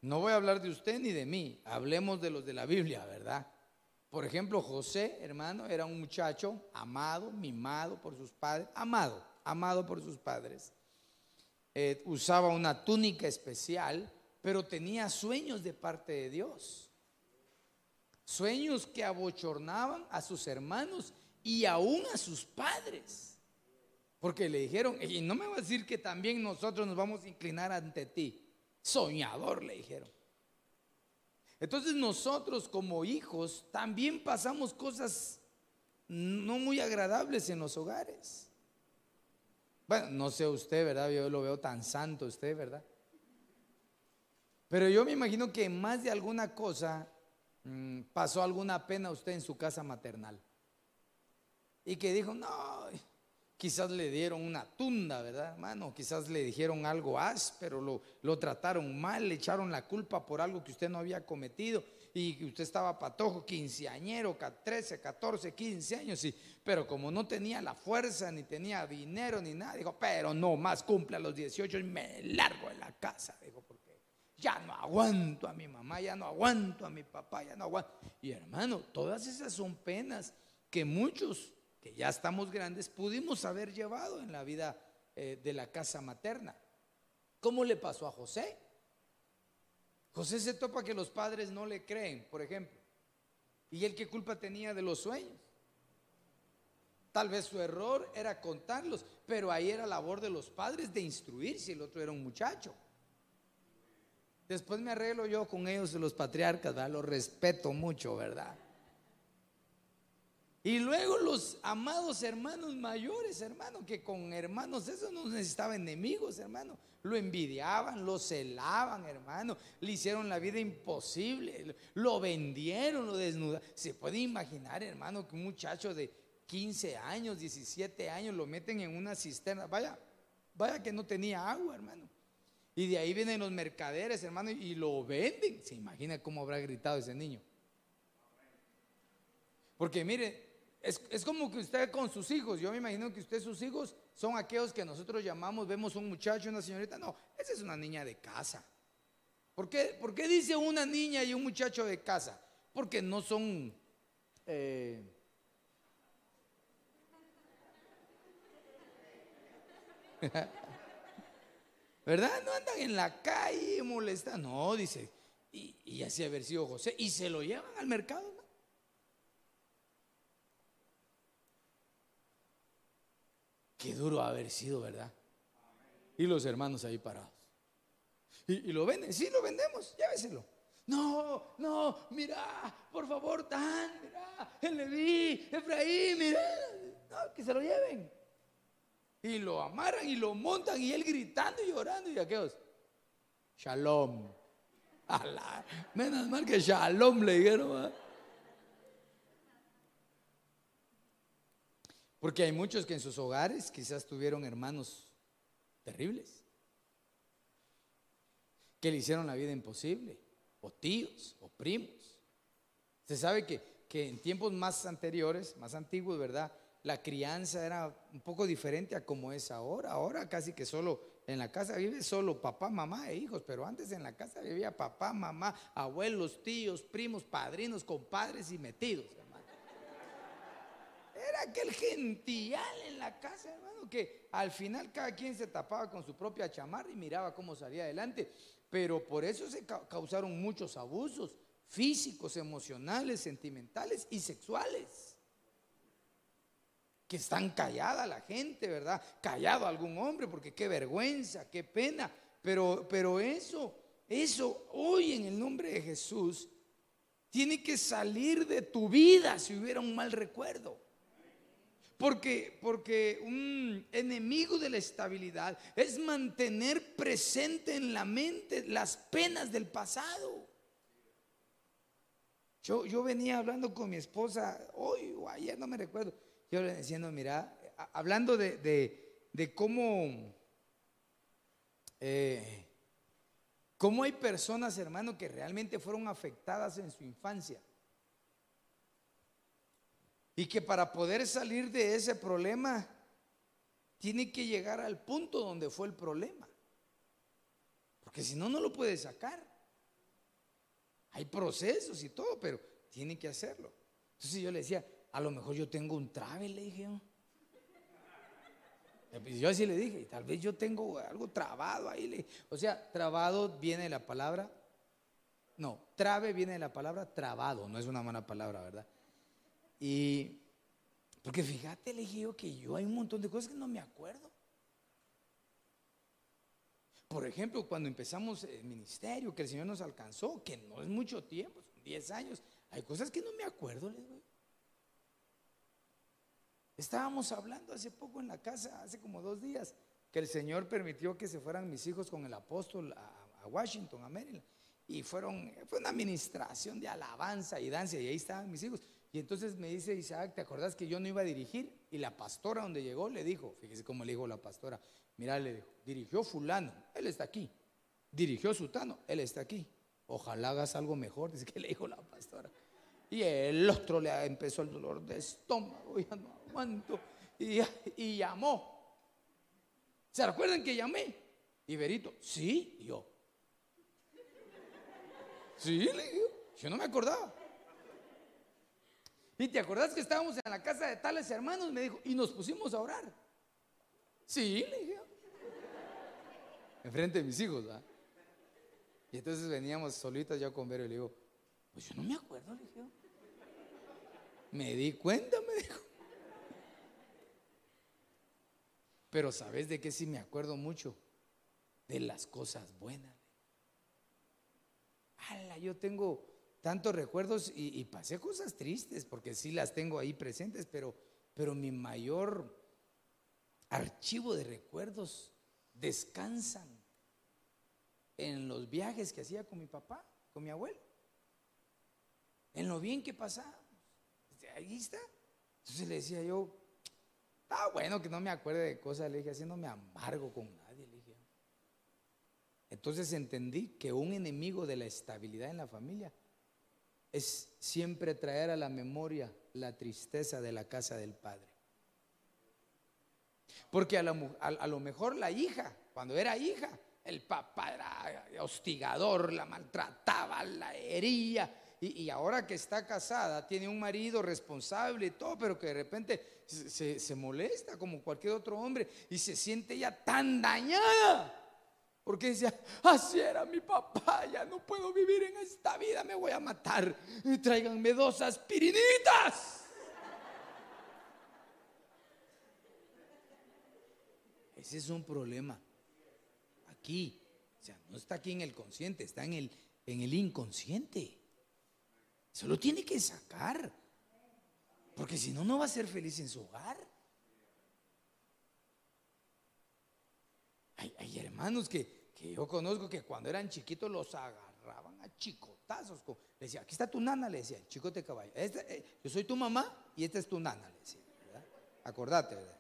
No voy a hablar de usted ni de mí, hablemos de los de la Biblia, ¿verdad? Por ejemplo, José, hermano, era un muchacho amado, mimado por sus padres, amado, amado por sus padres. Eh, usaba una túnica especial, pero tenía sueños de parte de Dios. Sueños que abochornaban a sus hermanos y aún a sus padres. Porque le dijeron, y no me va a decir que también nosotros nos vamos a inclinar ante ti. Soñador, le dijeron. Entonces nosotros como hijos también pasamos cosas no muy agradables en los hogares. Bueno, no sé usted, ¿verdad? Yo lo veo tan santo usted, ¿verdad? Pero yo me imagino que más de alguna cosa pasó alguna pena usted en su casa maternal. Y que dijo, no, quizás le dieron una tunda, ¿verdad, hermano? Quizás le dijeron algo áspero, lo, lo trataron mal, le echaron la culpa por algo que usted no había cometido y usted estaba patojo, quinceañero, 13, 14, 15 años, y, pero como no tenía la fuerza, ni tenía dinero, ni nada, dijo, pero no más cumple a los 18 y me largo de la casa, dijo, ya no aguanto a mi mamá, ya no aguanto a mi papá, ya no aguanto. Y hermano, todas esas son penas que muchos que ya estamos grandes pudimos haber llevado en la vida eh, de la casa materna. ¿Cómo le pasó a José? José se topa que los padres no le creen, por ejemplo. ¿Y él qué culpa tenía de los sueños? Tal vez su error era contarlos, pero ahí era labor de los padres de instruir si el otro era un muchacho. Después me arreglo yo con ellos, los patriarcas, ¿verdad? Los respeto mucho, ¿verdad? Y luego los amados hermanos mayores, hermano, que con hermanos eso no necesitaba enemigos, hermano. Lo envidiaban, lo celaban, hermano. Le hicieron la vida imposible. Lo vendieron, lo desnudaron. Se puede imaginar, hermano, que un muchacho de 15 años, 17 años lo meten en una cisterna. Vaya, vaya que no tenía agua, hermano. Y de ahí vienen los mercaderes, hermano, y lo venden. Se imagina cómo habrá gritado ese niño. Porque mire, es, es, como que usted con sus hijos, yo me imagino que usted sus hijos son aquellos que nosotros llamamos, vemos un muchacho, una señorita. No, esa es una niña de casa. ¿Por qué, ¿Por qué dice una niña y un muchacho de casa? Porque no son... Eh, ¿Verdad? No andan en la calle molestando. No, dice. Y, y así haber sido José. Y se lo llevan al mercado. ¿no? Qué duro haber sido, ¿verdad? Y los hermanos ahí parados. Y, lo venden. Sí, lo vendemos. Lléveselo. No, no, mira, por favor, Dan, mira, el Leví, Efraín, mira. No, que se lo lleven. Y lo amarran y lo montan y él gritando y llorando y aquellos. Shalom. menos mal que shalom le dijeron. Porque hay muchos que en sus hogares quizás tuvieron hermanos terribles. Que le hicieron la vida imposible. O tíos, o primos. Se sabe que, que en tiempos más anteriores, más antiguos, ¿verdad? La crianza era un poco diferente a como es ahora. Ahora casi que solo en la casa vive solo papá, mamá e hijos, pero antes en la casa vivía papá, mamá, abuelos, tíos, primos, padrinos, compadres y metidos. era aquel gentillal en la casa, hermano, que al final cada quien se tapaba con su propia chamarra y miraba cómo salía adelante. Pero por eso se ca- causaron muchos abusos físicos, emocionales, sentimentales y sexuales. Que están callada la gente, ¿verdad? Callado algún hombre, porque qué vergüenza, qué pena. Pero, pero eso, eso hoy en el nombre de Jesús tiene que salir de tu vida si hubiera un mal recuerdo. Porque, porque un enemigo de la estabilidad es mantener presente en la mente las penas del pasado. Yo, yo venía hablando con mi esposa hoy o ayer, no me recuerdo. Yo le diciendo, mira, hablando de, de- de cómo, eh, cómo hay personas, hermano, que realmente fueron afectadas en su infancia. Y que para poder salir de ese problema, tiene que llegar al punto donde fue el problema. Porque si no, no lo puede sacar. Hay procesos y todo, pero tiene que hacerlo. Entonces yo le decía, a lo mejor yo tengo un travel, le dije yo. Yo así le dije, tal vez yo tengo algo trabado ahí. O sea, trabado viene de la palabra, no, trabe viene de la palabra trabado, no es una mala palabra, ¿verdad? Y, porque fíjate, le dije yo que yo hay un montón de cosas que no me acuerdo. Por ejemplo, cuando empezamos el ministerio, que el Señor nos alcanzó, que no es mucho tiempo, son 10 años, hay cosas que no me acuerdo, les digo. Estábamos hablando hace poco en la casa, hace como dos días, que el Señor permitió que se fueran mis hijos con el apóstol a, Washington, a Maryland. Y fueron, fue una administración de alabanza y danza, y ahí estaban mis hijos. Y entonces me dice Isaac, ¿te acordás que yo no iba a dirigir? Y la pastora donde llegó le dijo, fíjese cómo le dijo la pastora, mira, le dijo, dirigió fulano, él está aquí. Dirigió sutano, él está aquí. Ojalá hagas algo mejor, dice que le dijo la pastora. Y el otro le empezó el dolor de estómago, ya no aguanto. Y, llamó. ¿Se acuerdan que llamé? Y Berito, sí, yo. Sí, le yo no me acordaba. ¿Y te acordás que estábamos en la casa de tales hermanos? Me dijo, y nos pusimos a orar. Sí, le dije. Enfrente de mis hijos, ¿verdad? Y entonces veníamos solitas yo con Vero y le digo, pues yo no me acuerdo, le dije. Me di cuenta, me dijo. Pero ¿sabes de qué sí me acuerdo mucho? De las cosas buenas. Ala, yo tengo tantos recuerdos y, pasé cosas tristes, porque sí las tengo ahí presentes, pero, pero mi mayor archivo de recuerdos descansan en los viajes que hacía con mi papá, con mi abuelo, en lo bien que pasábamos. Ahí está. Entonces le decía yo, está bueno que no me acuerde de cosas, le dije, así no me amargo con nadie. Entonces entendí que un enemigo de la estabilidad en la familia es siempre traer a la memoria la tristeza de la casa del padre. Porque a- a lo mejor la hija, cuando era hija, el papá era hostigador, la maltrataba, la hería. Y, ahora que está casada, tiene un marido responsable y todo, pero que de repente se, molesta como cualquier otro hombre y se siente ya tan dañada. Porque decía, así era mi papá, ya no puedo vivir en esta vida, me voy a matar. Tráiganme dos aspirinitas. Ese es un problema. Aquí. O sea, no está aquí en el consciente, está en el inconsciente. Se lo tiene que sacar. Porque si no, no va a ser feliz en su hogar. Hay, hermanos que, que yo conozco que cuando eran chiquitos los agarraban a chicotazos. con- Le decía, aquí está tu nana, le decía, chicote caballo. Esta, eh, yo soy tu mamá y esta es tu nana, le decía. Acordate, ¿verdad?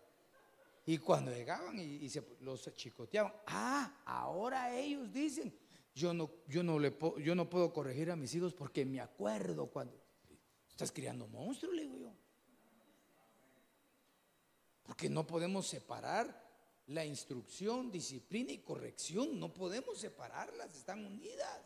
Y cuando llegaban y, los chicoteaban, ah, ahora ellos dicen, yo no, yo no le po- yo no puedo corregir a mis hijos porque me acuerdo cuando estás criando monstruos, le digo yo. Porque no podemos separar la instrucción, disciplina y corrección, no podemos separarlas, están unidas.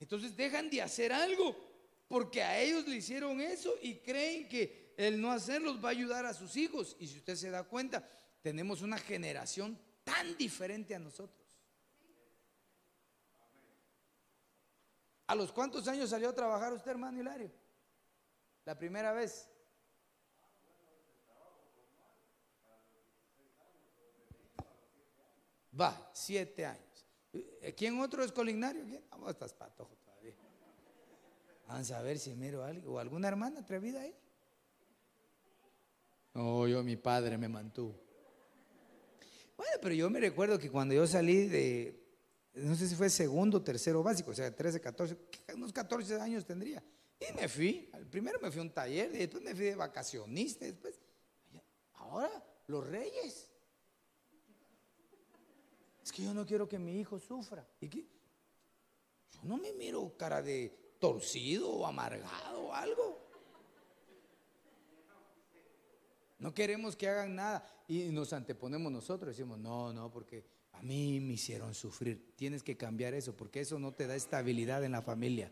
Entonces dejan de hacer algo Porque a ellos le hicieron eso y creen que el no hacerlos va a ayudar a sus hijos. Y si usted se da cuenta, tenemos una generación tan diferente a nosotros. ¿A los cuántos años salió a trabajar usted, hermano Hilario? La primera vez. Va, siete años. Eh, ¿Quién otro es colignario? ¿Quién? Vamos, estás patojo todavía. Vamos a ver si miro a alguien. ¿O alguna hermana atrevida ahí? No, yo, mi padre me mantuvo. Bueno, pero yo me recuerdo que cuando yo salí de, no sé si fue segundo, tercero básico, o sea, 13, 14, unos 14 años tendría. Y me fui, primero me fui a un taller, después me fui de vacacionista, después, ahora los reyes. Es que yo no quiero que mi hijo sufra. ¿Y qué? Yo no me miro cara de torcido o amargado o algo. No queremos que hagan nada y nos anteponemos nosotros. Decimos, no, no, porque a mí me hicieron sufrir. Tienes que cambiar eso porque eso no te da estabilidad en la familia.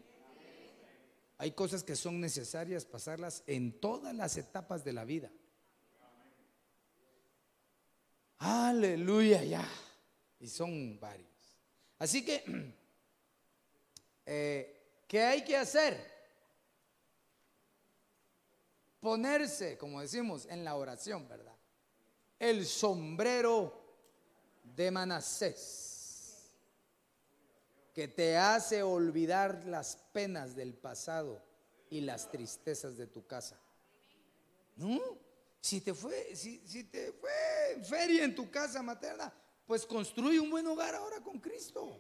Hay cosas que son necesarias pasarlas en todas las etapas de la vida. Aleluya, ya. Y son varios. Así que, eh, ¿qué hay que hacer? Ponerse, como decimos, en la oración, ¿verdad? El sombrero de Manasés, que te hace olvidar las penas del pasado y las tristezas de tu casa. ¿No? Si te fue, si, si te fue feria en tu casa materna, pues construye un buen hogar ahora con Cristo.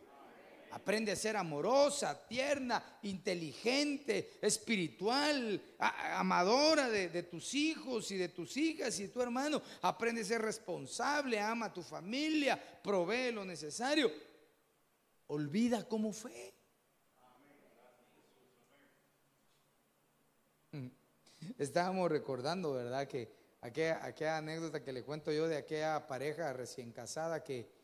Aprende a ser amorosa, tierna, inteligente, espiritual, amadora de, de, tus hijos y de tus hijas y tu hermano. Aprende a ser responsable, ama a tu familia, provee lo necesario. Olvida cómo fue. Estábamos recordando, ¿verdad? Que aquella, anécdota que le cuento yo de aquella pareja recién casada que,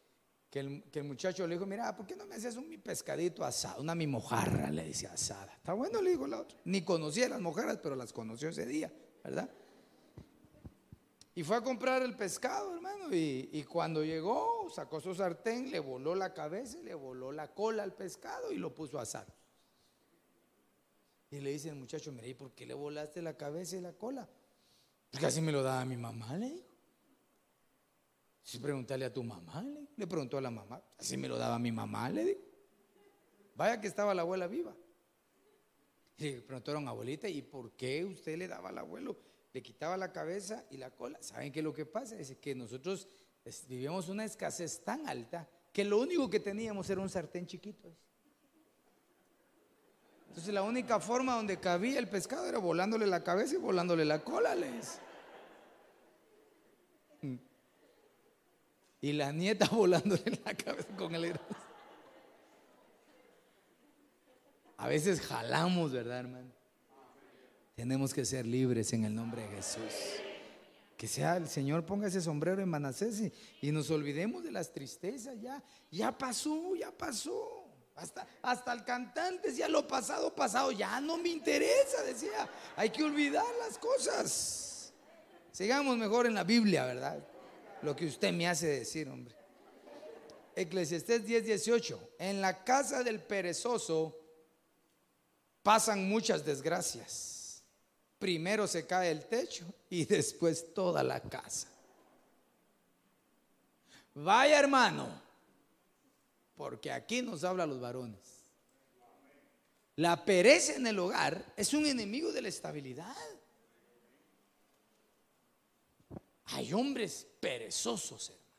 que, el, muchacho le dijo, mira, ¿por qué no me haces un mi pescadito asado? Una mi mojarra, le dice asada. Está bueno, le dijo la otra. Ni conocía las mojarras, pero las conoció ese día, ¿verdad? Y fue a comprar el pescado, hermano, y, y, cuando llegó, sacó su sartén, le voló la cabeza y le voló la cola al pescado y lo puso a asar. Y le dice el muchacho, mira, ¿y por qué le volaste la cabeza y la cola? Porque así me lo daba mi mamá, le dijo. Si preguntarle a tu mamá, le, preguntó a la mamá. Así me lo daba mi mamá, le dijo. Vaya que estaba la abuela viva. Y le preguntaron, abuelita, ¿y por qué usted le daba al abuelo? Le quitaba la cabeza y la cola. ¿Saben qué es lo que pasa? Es que nosotros vivíamos una escasez tan alta que lo único que teníamos era un sartén chiquito. Entonces la única forma donde cabía el pescado era volándole la cabeza y volándole la cola, les. Y la nieta volándole la cabeza con el A veces jalamos, ¿verdad, hermano? Tenemos que ser libres en el nombre de Jesús. Que sea el Señor ponga ese sombrero en Manasés y, y nos olvidemos de las tristezas. Ya, ya pasó, ya pasó. Hasta, hasta el cantante decía, lo pasado, pasado, ya no me interesa, decía, hay que olvidar las cosas. Sigamos mejor en la Biblia, ¿verdad? Lo que usted me hace decir, hombre. Eclesiastés 10, 18. En la casa del perezoso pasan muchas desgracias. Primero se cae el techo y después toda la casa. Vaya hermano, porque aquí nos habla los varones. La pereza en el hogar es un enemigo de la estabilidad. Hay hombres perezosos, hermano,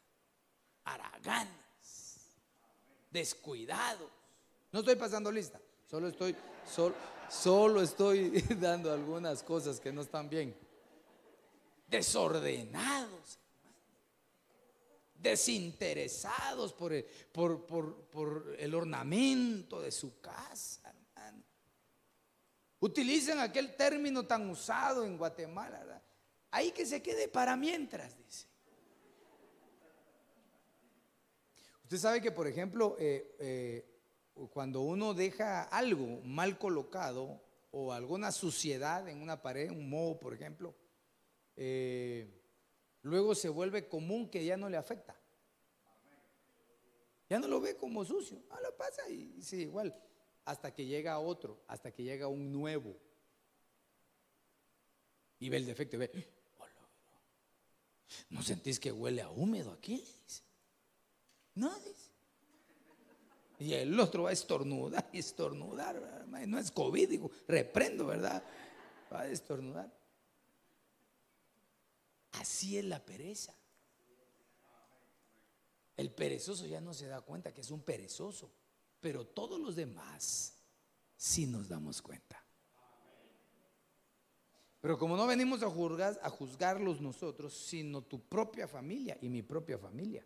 haraganes, descuidados. No estoy pasando lista, solo estoy, solo, solo estoy dando algunas cosas que no están bien. Desordenados desinteresados por el, por, el ornamento de su casa, hermano. Utilizan aquel término tan usado en Guatemala, ¿verdad? Ahí que se quede para mientras, dice. Usted sabe que, por ejemplo, eh, eh, cuando uno deja algo mal colocado, o alguna suciedad en una pared, un moho, por ejemplo, eh, luego se vuelve común que ya no le afecta. Ya no lo ve como sucio. Ah, lo pasa y, y sí, igual. Hasta que llega otro, hasta que llega un nuevo. Y ve el defecto y ve, "Hola, ¿no sentís que huele a húmedo aquí? No. Y el otro va a estornudar y estornudar. ¿verdad? No es COVID, digo, reprendo, ¿verdad? Va a estornudar. Así es la pereza. El perezoso ya no se da cuenta que es un perezoso, pero todos los demás sí nos damos cuenta. Pero como no venimos a, juzgar, a juzgarlos nosotros, sino tu propia familia y mi propia familia.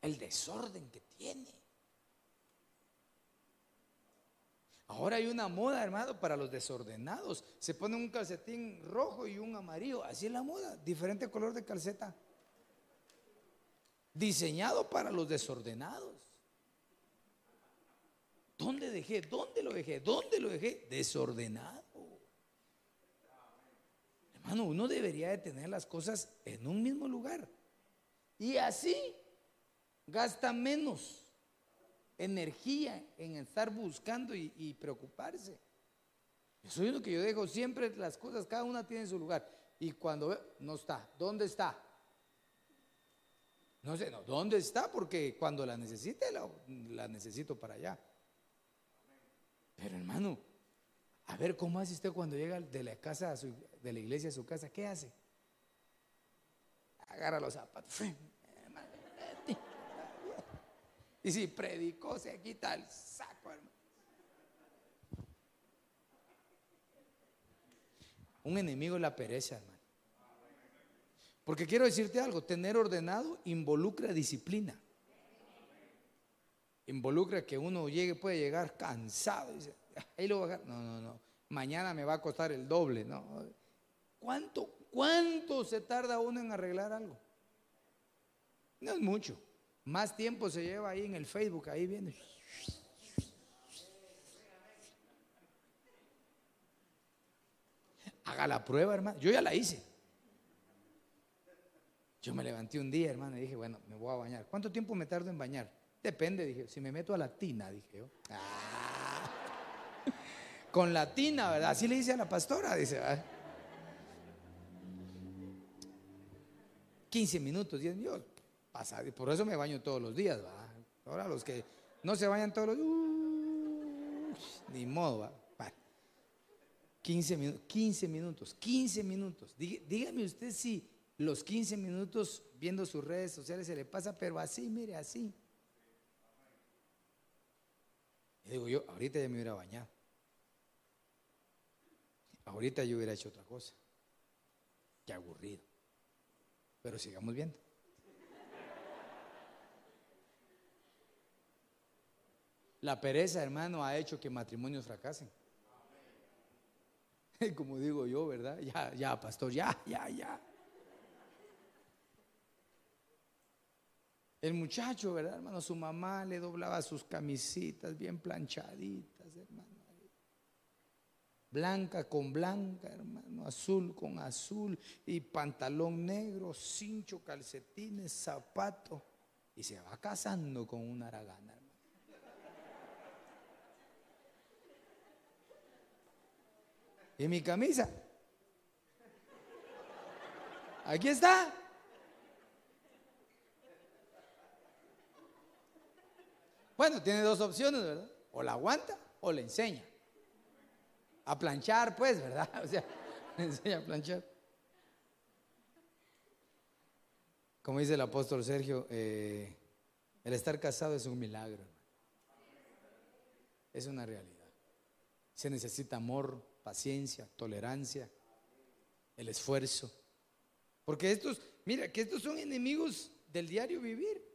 El desorden que tiene. Ahora hay una moda, hermano, para los desordenados. Se pone un calcetín rojo y un amarillo. Así es la moda. Diferente color de calceta. Diseñado para los desordenados. ¿Dónde dejé? ¿Dónde lo dejé? ¿Dónde lo dejé? Desordenado. Hermano, uno debería de tener las cosas en un mismo lugar. Y así gasta menos energía en estar buscando y, preocuparse. Yo soy uno que yo dejo siempre las cosas, cada una tiene su lugar. Y cuando veo, no está, ¿dónde está? No sé, ¿dónde está? Porque cuando la necesite, la necesito para allá. Pero hermano, a ver cómo hace usted cuando llega de la casa a su, de la iglesia a su casa, ¿qué hace? Agarra los zapatos. Y si predicó, se quita el saco, hermano. Un enemigo es la pereza, hermano. Porque quiero decirte algo, tener ordenado involucra disciplina. Involucra que uno llegue, puede llegar cansado dice, "Ah, ahí lo voy a dejar". No, no, no. Mañana me va a costar el doble, ¿no? ¿Cuánto, cuánto se tarda uno en arreglar algo? No es mucho. Más tiempo se lleva ahí en el Facebook, ahí viene. Haga la prueba, hermano. Yo ya la hice. Yo me levanté un día, hermano, y dije, bueno, me voy a bañar. ¿Cuánto tiempo me tardo en bañar? Depende, dije, si me meto a la tina, dije yo. Ah. Con la tina, ¿verdad? Así le dice a la pastora, dice. ¿verdad? 15 minutos, 10 minutos. Pasa, por eso me baño todos los días, ¿va? Ahora los que no se bañan todos los días, ni modo. Va. 15 minutos, 15 minutos, 15 minutos. Dí- Dígame usted si los 15 minutos viendo sus redes sociales se le pasa, pero así, mire, así. Y digo yo, ahorita ya me hubiera bañado. Ahorita yo hubiera hecho otra cosa. Qué aburrido. Pero sigamos viendo. La pereza, hermano, ha hecho que matrimonios fracasen. Como digo yo, ¿verdad? Ya, ya, pastor, ya, ya, ya. El muchacho, ¿verdad, hermano? Su mamá le doblaba sus camisitas bien planchaditas, hermano. Blanca con blanca, hermano, azul con azul, y pantalón negro, cincho, calcetines, zapato. Y se va casando con una aragana, hermano. ¿Y mi camisa? Aquí está. Bueno, tiene dos opciones, ¿verdad? O la aguanta o le enseña. A planchar, pues, ¿verdad? O sea, enseña a planchar. Como dice el apóstol Sergio, eh, el estar casado es un milagro. Es una realidad. Se necesita amor, paciencia, tolerancia, el esfuerzo. Porque estos, mira, que estos son enemigos del diario vivir.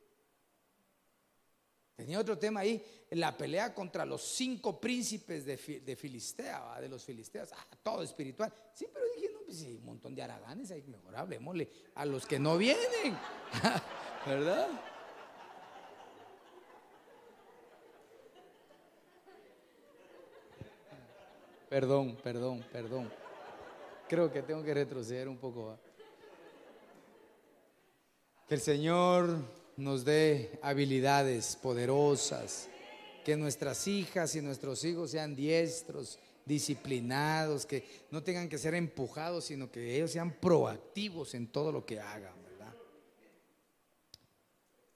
Tenía otro tema ahí, la pelea contra los cinco príncipes de, Fi- de Filistea, de los filisteos, ah, todo espiritual. Sí, pero dije, no, pues sí, un montón de araganes ahí, mejor hablemosle a los que no vienen, ¿verdad? Perdón, perdón, perdón. Creo que tengo que retroceder un poco. Que el Señor nos dé habilidades poderosas, que nuestras hijas y nuestros hijos sean diestros, disciplinados, que no tengan que ser empujados, sino que ellos sean proactivos en todo lo que hagan.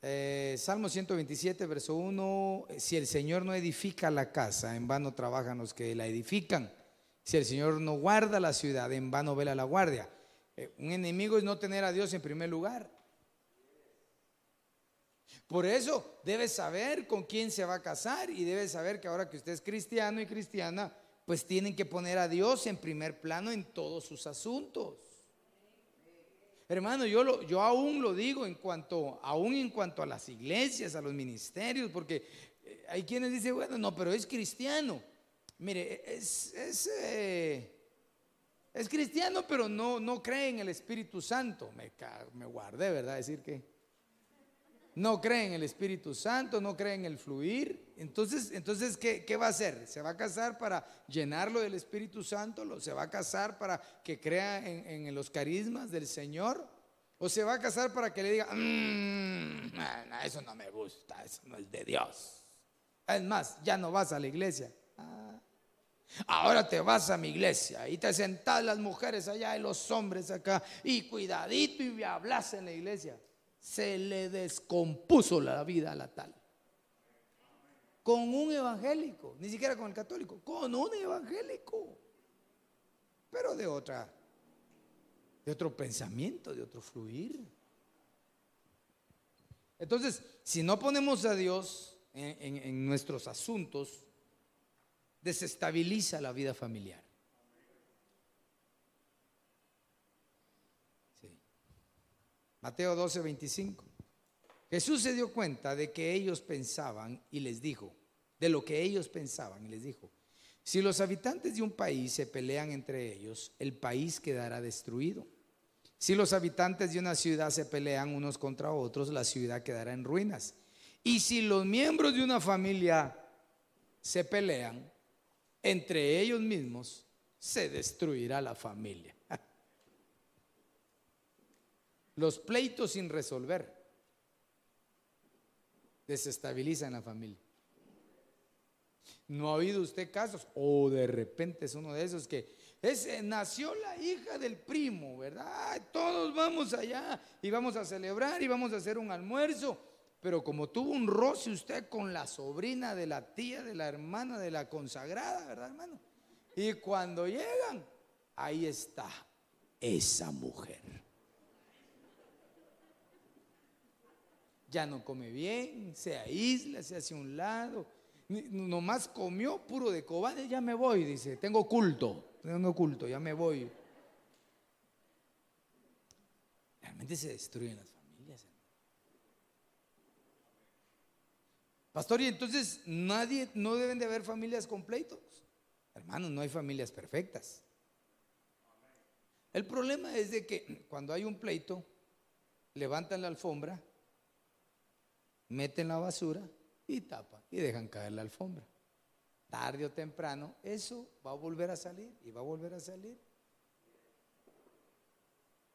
Eh, Salmo 127, verso 1, si el Señor no edifica la casa, en vano trabajan los que la edifican. Si el Señor no guarda la ciudad, en vano vela la guardia. Eh, un enemigo es no tener a Dios en primer lugar. Por eso debe saber con quién se va a casar y debe saber que ahora que usted es cristiano y cristiana, pues tienen que poner a Dios en primer plano en todos sus asuntos. Hermano, yo, lo, yo aún lo digo en cuanto, aún en cuanto a las iglesias, a los ministerios, porque eh, hay quienes dicen, bueno, no, pero es cristiano. Mire, es, es, eh, es cristiano, pero no, no cree en el Espíritu Santo. Me, me guardé, ¿verdad? Decir que no cree en el Espíritu Santo, no cree en el fluir. Entonces, entonces ¿qué, ¿qué, va a hacer? ¿Se va a casar para llenarlo del Espíritu Santo? ¿Se va a casar para que crea en, en los carismas del Señor? ¿O se va a casar para que le diga, mmm, eso no me gusta, eso no es de Dios? Es más, ya no vas a la iglesia. Ah. Ahora te vas a mi iglesia y te sentás las mujeres allá y los hombres acá y cuidadito y hablas en la iglesia se le descompuso la vida a la tal. Con un evangélico, ni siquiera con el católico, con un evangélico, pero de otra, de otro pensamiento, de otro fluir. Entonces, si no ponemos a Dios en, en, en nuestros asuntos, desestabiliza la vida familiar. Mateo 12, 25. Jesús se dio cuenta de que ellos pensaban y les dijo, de lo que ellos pensaban y les dijo, si los habitantes de un país se pelean entre ellos, el país quedará destruido. Si los habitantes de una ciudad se pelean unos contra otros, la ciudad quedará en ruinas. Y si los miembros de una familia se pelean entre ellos mismos, se destruirá la familia. Los pleitos sin resolver desestabilizan la familia. ¿No ha oído usted casos? O de repente es uno de esos que nació la hija del primo, ¿verdad? Todos vamos allá y vamos a celebrar y vamos a hacer un almuerzo. Pero como tuvo un roce usted con la sobrina de la tía, de la hermana, de la consagrada, ¿verdad, hermano? Y cuando llegan, ahí está esa mujer. Ya no come bien, se aísla, se hace un lado, nomás comió puro de cobarde, ya me voy, dice, tengo culto, tengo culto, ya me voy. Realmente se destruyen las familias. Pastor, y entonces nadie, no deben de haber familias completos. Hermanos, no hay familias perfectas. El problema es de que cuando hay un pleito, levantan la alfombra meten la basura y tapan y dejan caer la alfombra. Tarde o temprano, eso va a volver a salir y va a volver a salir.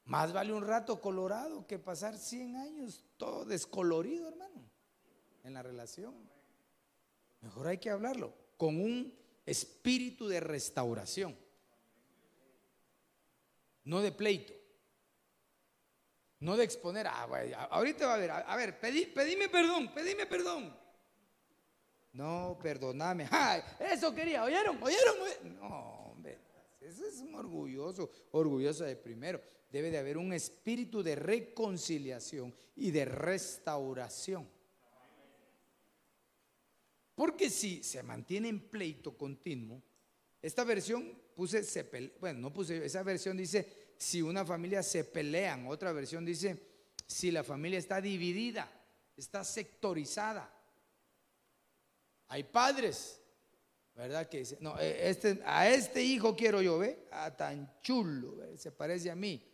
Más vale un rato colorado que pasar 100 años todo descolorido, hermano, en la relación. Mejor hay que hablarlo con un espíritu de restauración, no de pleito. No de exponer, ah, ahorita va a ver, a, ver, pedí, pedime perdón, pedime perdón. No, perdóname. Ay, eso quería, ¿oyeron? ¿Oyeron? No, hombre, eso es un orgulloso, orgulloso de primero. Debe de haber un espíritu de reconciliación y de restauración. Porque si se mantiene en pleito continuo, esta versión puse, bueno, no puse, esa versión dice si una familia se pelean. Otra versión dice, si la familia está dividida, está sectorizada. Hay padres, ¿verdad? Que dicen, no, e, este, a este hijo quiero yo, ¿ve? A tan chulo, se parece a mí.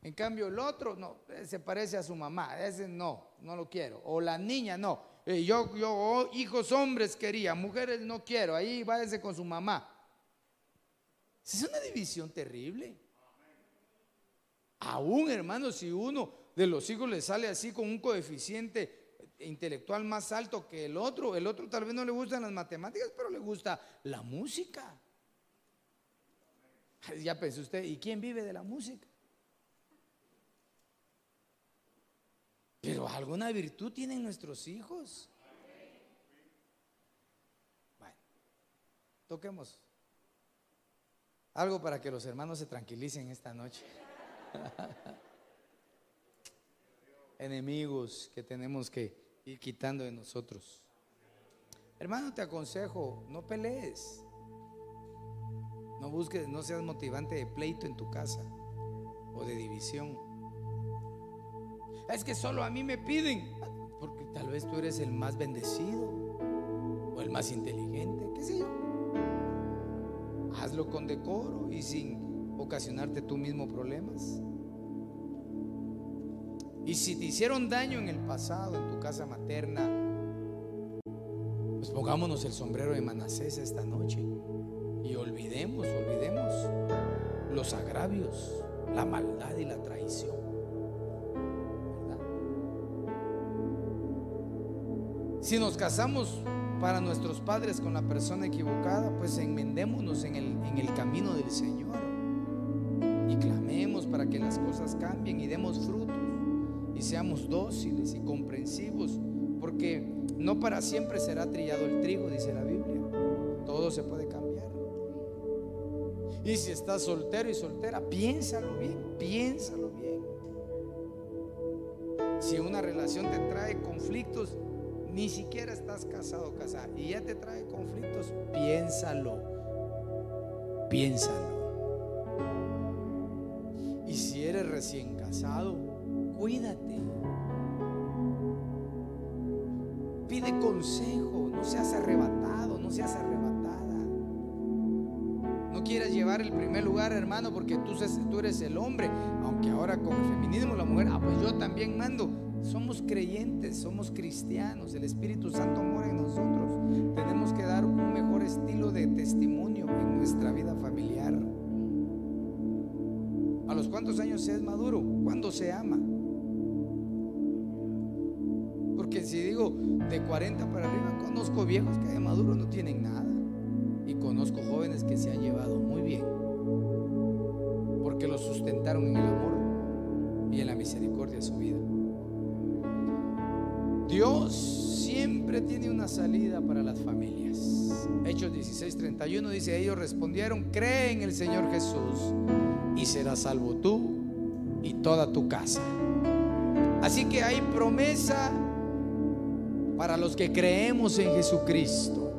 En cambio, el otro, no, se parece a su mamá, ese no, no lo quiero. O la niña, no. Eh, yo, yo, oh, hijos hombres quería, mujeres no quiero, ahí váyase con su mamá. Es una división terrible. Aún, hermano, si uno de los hijos le sale así con un coeficiente intelectual más alto que el otro, el otro tal vez no le gustan las matemáticas, pero le gusta la música. Ya pensó usted, ¿y quién vive de la música? Pero alguna virtud tienen nuestros hijos. Bueno, toquemos algo para que los hermanos se tranquilicen esta noche. Enemigos que tenemos que ir quitando de nosotros. Hermano, te aconsejo, no pelees. No busques, no seas motivante de pleito en tu casa o de división. Es que solo a mí me piden, porque tal vez tú eres el más bendecido o el más inteligente, qué sé yo. Hazlo con decoro y sin ocasionarte tú mismo problemas. Y si te hicieron daño en el pasado, en tu casa materna, pues pongámonos el sombrero de Manasés esta noche y olvidemos, olvidemos los agravios, la maldad y la traición. ¿verdad? Si nos casamos para nuestros padres con la persona equivocada, pues enmendémonos en el, en el camino del Señor clamemos para que las cosas cambien y demos frutos y seamos dóciles y comprensivos, porque no para siempre será trillado el trigo, dice la Biblia. Todo se puede cambiar. Y si estás soltero y soltera, piénsalo bien, piénsalo bien. Si una relación te trae conflictos, ni siquiera estás casado o casada y ya te trae conflictos, piénsalo, piénsalo. Recién casado, cuídate. Pide consejo, no seas arrebatado, no seas arrebatada. No quieras llevar el primer lugar, hermano, porque tú, tú eres el hombre. Aunque ahora con el feminismo la mujer, ah, pues yo también mando. Somos creyentes, somos cristianos, el Espíritu Santo mora en nosotros. Tenemos que dar un mejor estilo de testimonio en nuestra vida familiar. ¿A los cuántos años se es maduro? ¿Cuándo se ama? Porque si digo de 40 para arriba, conozco viejos que de maduro no tienen nada. Y conozco jóvenes que se han llevado muy bien. Porque lo sustentaron en el amor y en la misericordia de su vida. Dios siempre tiene una salida para las familias. Hechos 16:31 dice, ellos respondieron, cree en el Señor Jesús y serás salvo tú y toda tu casa. Así que hay promesa para los que creemos en Jesucristo.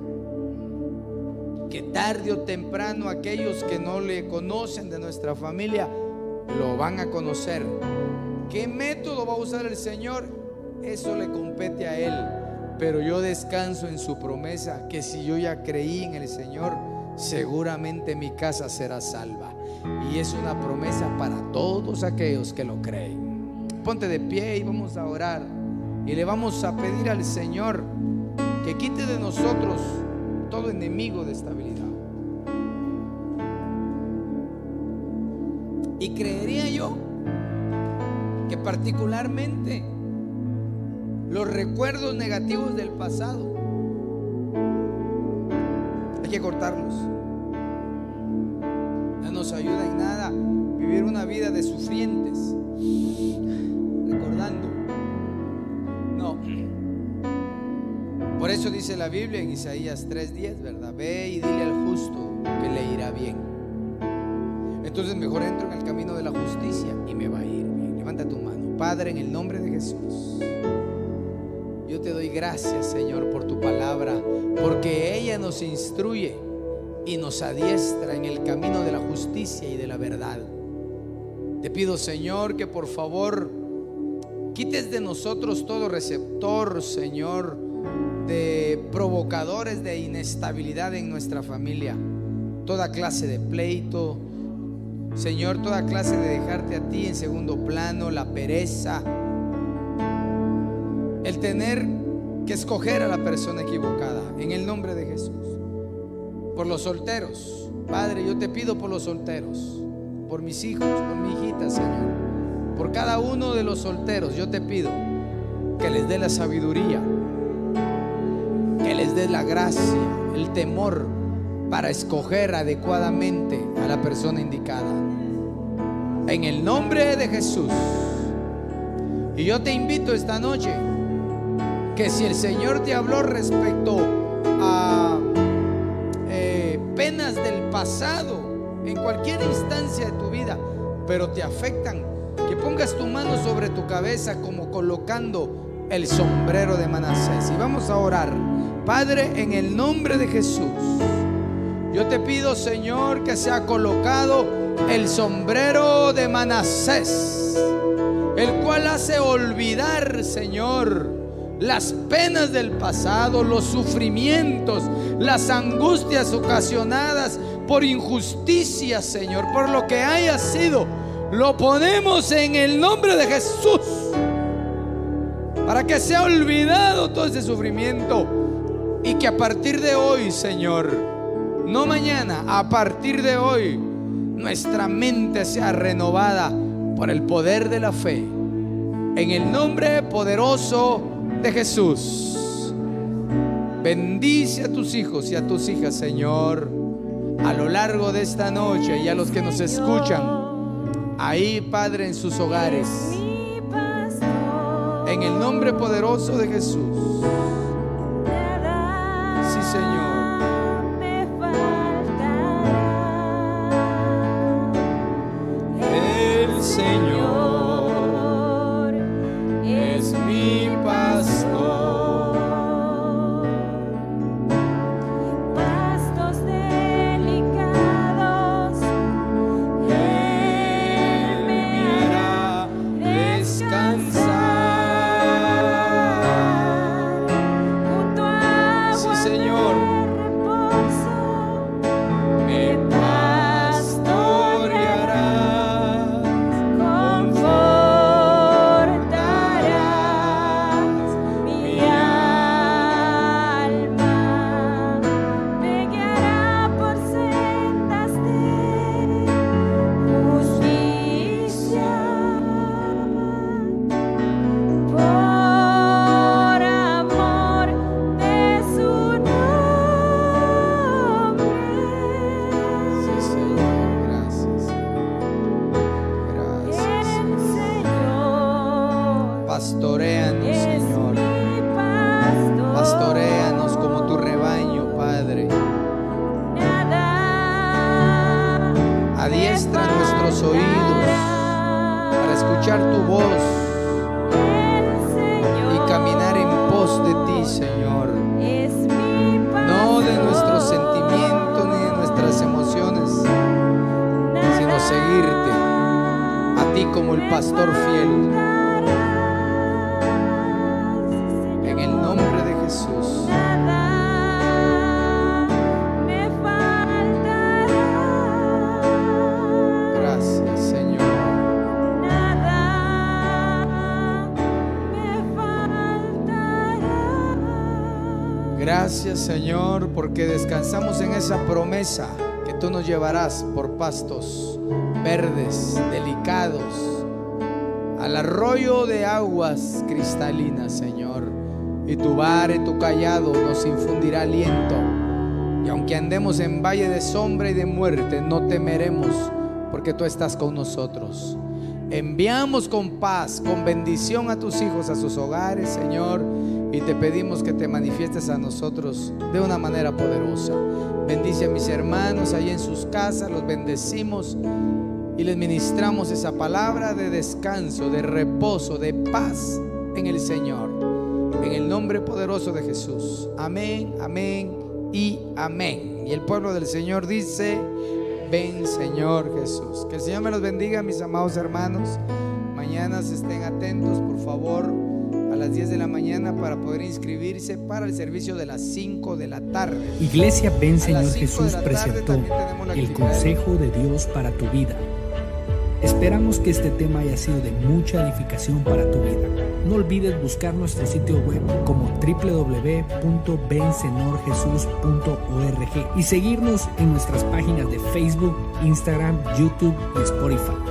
Que tarde o temprano aquellos que no le conocen de nuestra familia lo van a conocer. ¿Qué método va a usar el Señor? Eso le compete a Él. Pero yo descanso en su promesa que si yo ya creí en el Señor, seguramente mi casa será salva. Y es una promesa para todos aquellos que lo creen. Ponte de pie y vamos a orar. Y le vamos a pedir al Señor que quite de nosotros todo enemigo de estabilidad. Y creería yo que particularmente los recuerdos negativos del pasado hay que cortarlos. No nos ayuda en nada vivir una vida de sufrientes, recordando. No. Por eso dice la Biblia en Isaías 3:10, ¿verdad? Ve y dile al justo que le irá bien. Entonces mejor entro en el camino de la justicia y me va a ir bien. Levanta tu mano. Padre, en el nombre de Jesús. Yo te doy gracias, Señor, por tu palabra, porque ella nos instruye y nos adiestra en el camino de la justicia y de la verdad. Te pido, Señor, que por favor quites de nosotros todo receptor, Señor, de provocadores de inestabilidad en nuestra familia, toda clase de pleito, Señor, toda clase de dejarte a ti en segundo plano, la pereza, el tener que escoger a la persona equivocada, en el nombre de Jesús. Por los solteros, Padre, yo te pido por los solteros, por mis hijos, por mi hijita, Señor. Por cada uno de los solteros, yo te pido que les dé la sabiduría, que les dé la gracia, el temor para escoger adecuadamente a la persona indicada. En el nombre de Jesús. Y yo te invito esta noche que si el Señor te habló respecto a del pasado, en cualquier instancia de tu vida, pero te afectan, que pongas tu mano sobre tu cabeza como colocando el sombrero de Manasés. Y vamos a orar. Padre, en el nombre de Jesús, yo te pido, Señor, que sea colocado el sombrero de Manasés, el cual hace olvidar, Señor, las penas del pasado, los sufrimientos, las angustias ocasionadas por injusticia, Señor, por lo que haya sido. Lo ponemos en el nombre de Jesús para que sea olvidado todo ese sufrimiento y que a partir de hoy, Señor, no mañana, a partir de hoy, nuestra mente sea renovada por el poder de la fe. En el nombre poderoso de Jesús. Bendice a tus hijos y a tus hijas, Señor, a lo largo de esta noche y a los que nos escuchan ahí, Padre, en sus hogares. En el nombre poderoso de Jesús. Señor, porque descansamos en esa promesa que tú nos llevarás por pastos verdes, delicados, al arroyo de aguas cristalinas, Señor. Y tu vara y tu callado nos infundirá aliento. Y aunque andemos en valle de sombra y de muerte, no temeremos, porque tú estás con nosotros. Enviamos con paz, con bendición a tus hijos, a sus hogares, Señor, te pedimos que te manifiestes a nosotros de una manera poderosa. Bendice a mis hermanos ahí en sus casas, los bendecimos y les ministramos esa palabra de descanso, de reposo, de paz en el Señor. En el nombre poderoso de Jesús. Amén, amén y amén. Y el pueblo del Señor dice, ven Señor Jesús. Que el Señor me los bendiga, mis amados hermanos. Mañana se estén atentos, las 10 de la mañana para poder inscribirse para el servicio de las 5 de la tarde. Iglesia Ven A Señor Jesús presentó el consejo de Dios para tu vida. Esperamos que este tema haya sido de mucha edificación para tu vida. No olvides buscar nuestro sitio web como www.bensenorjesus.org y seguirnos en nuestras páginas de Facebook, Instagram, YouTube y Spotify.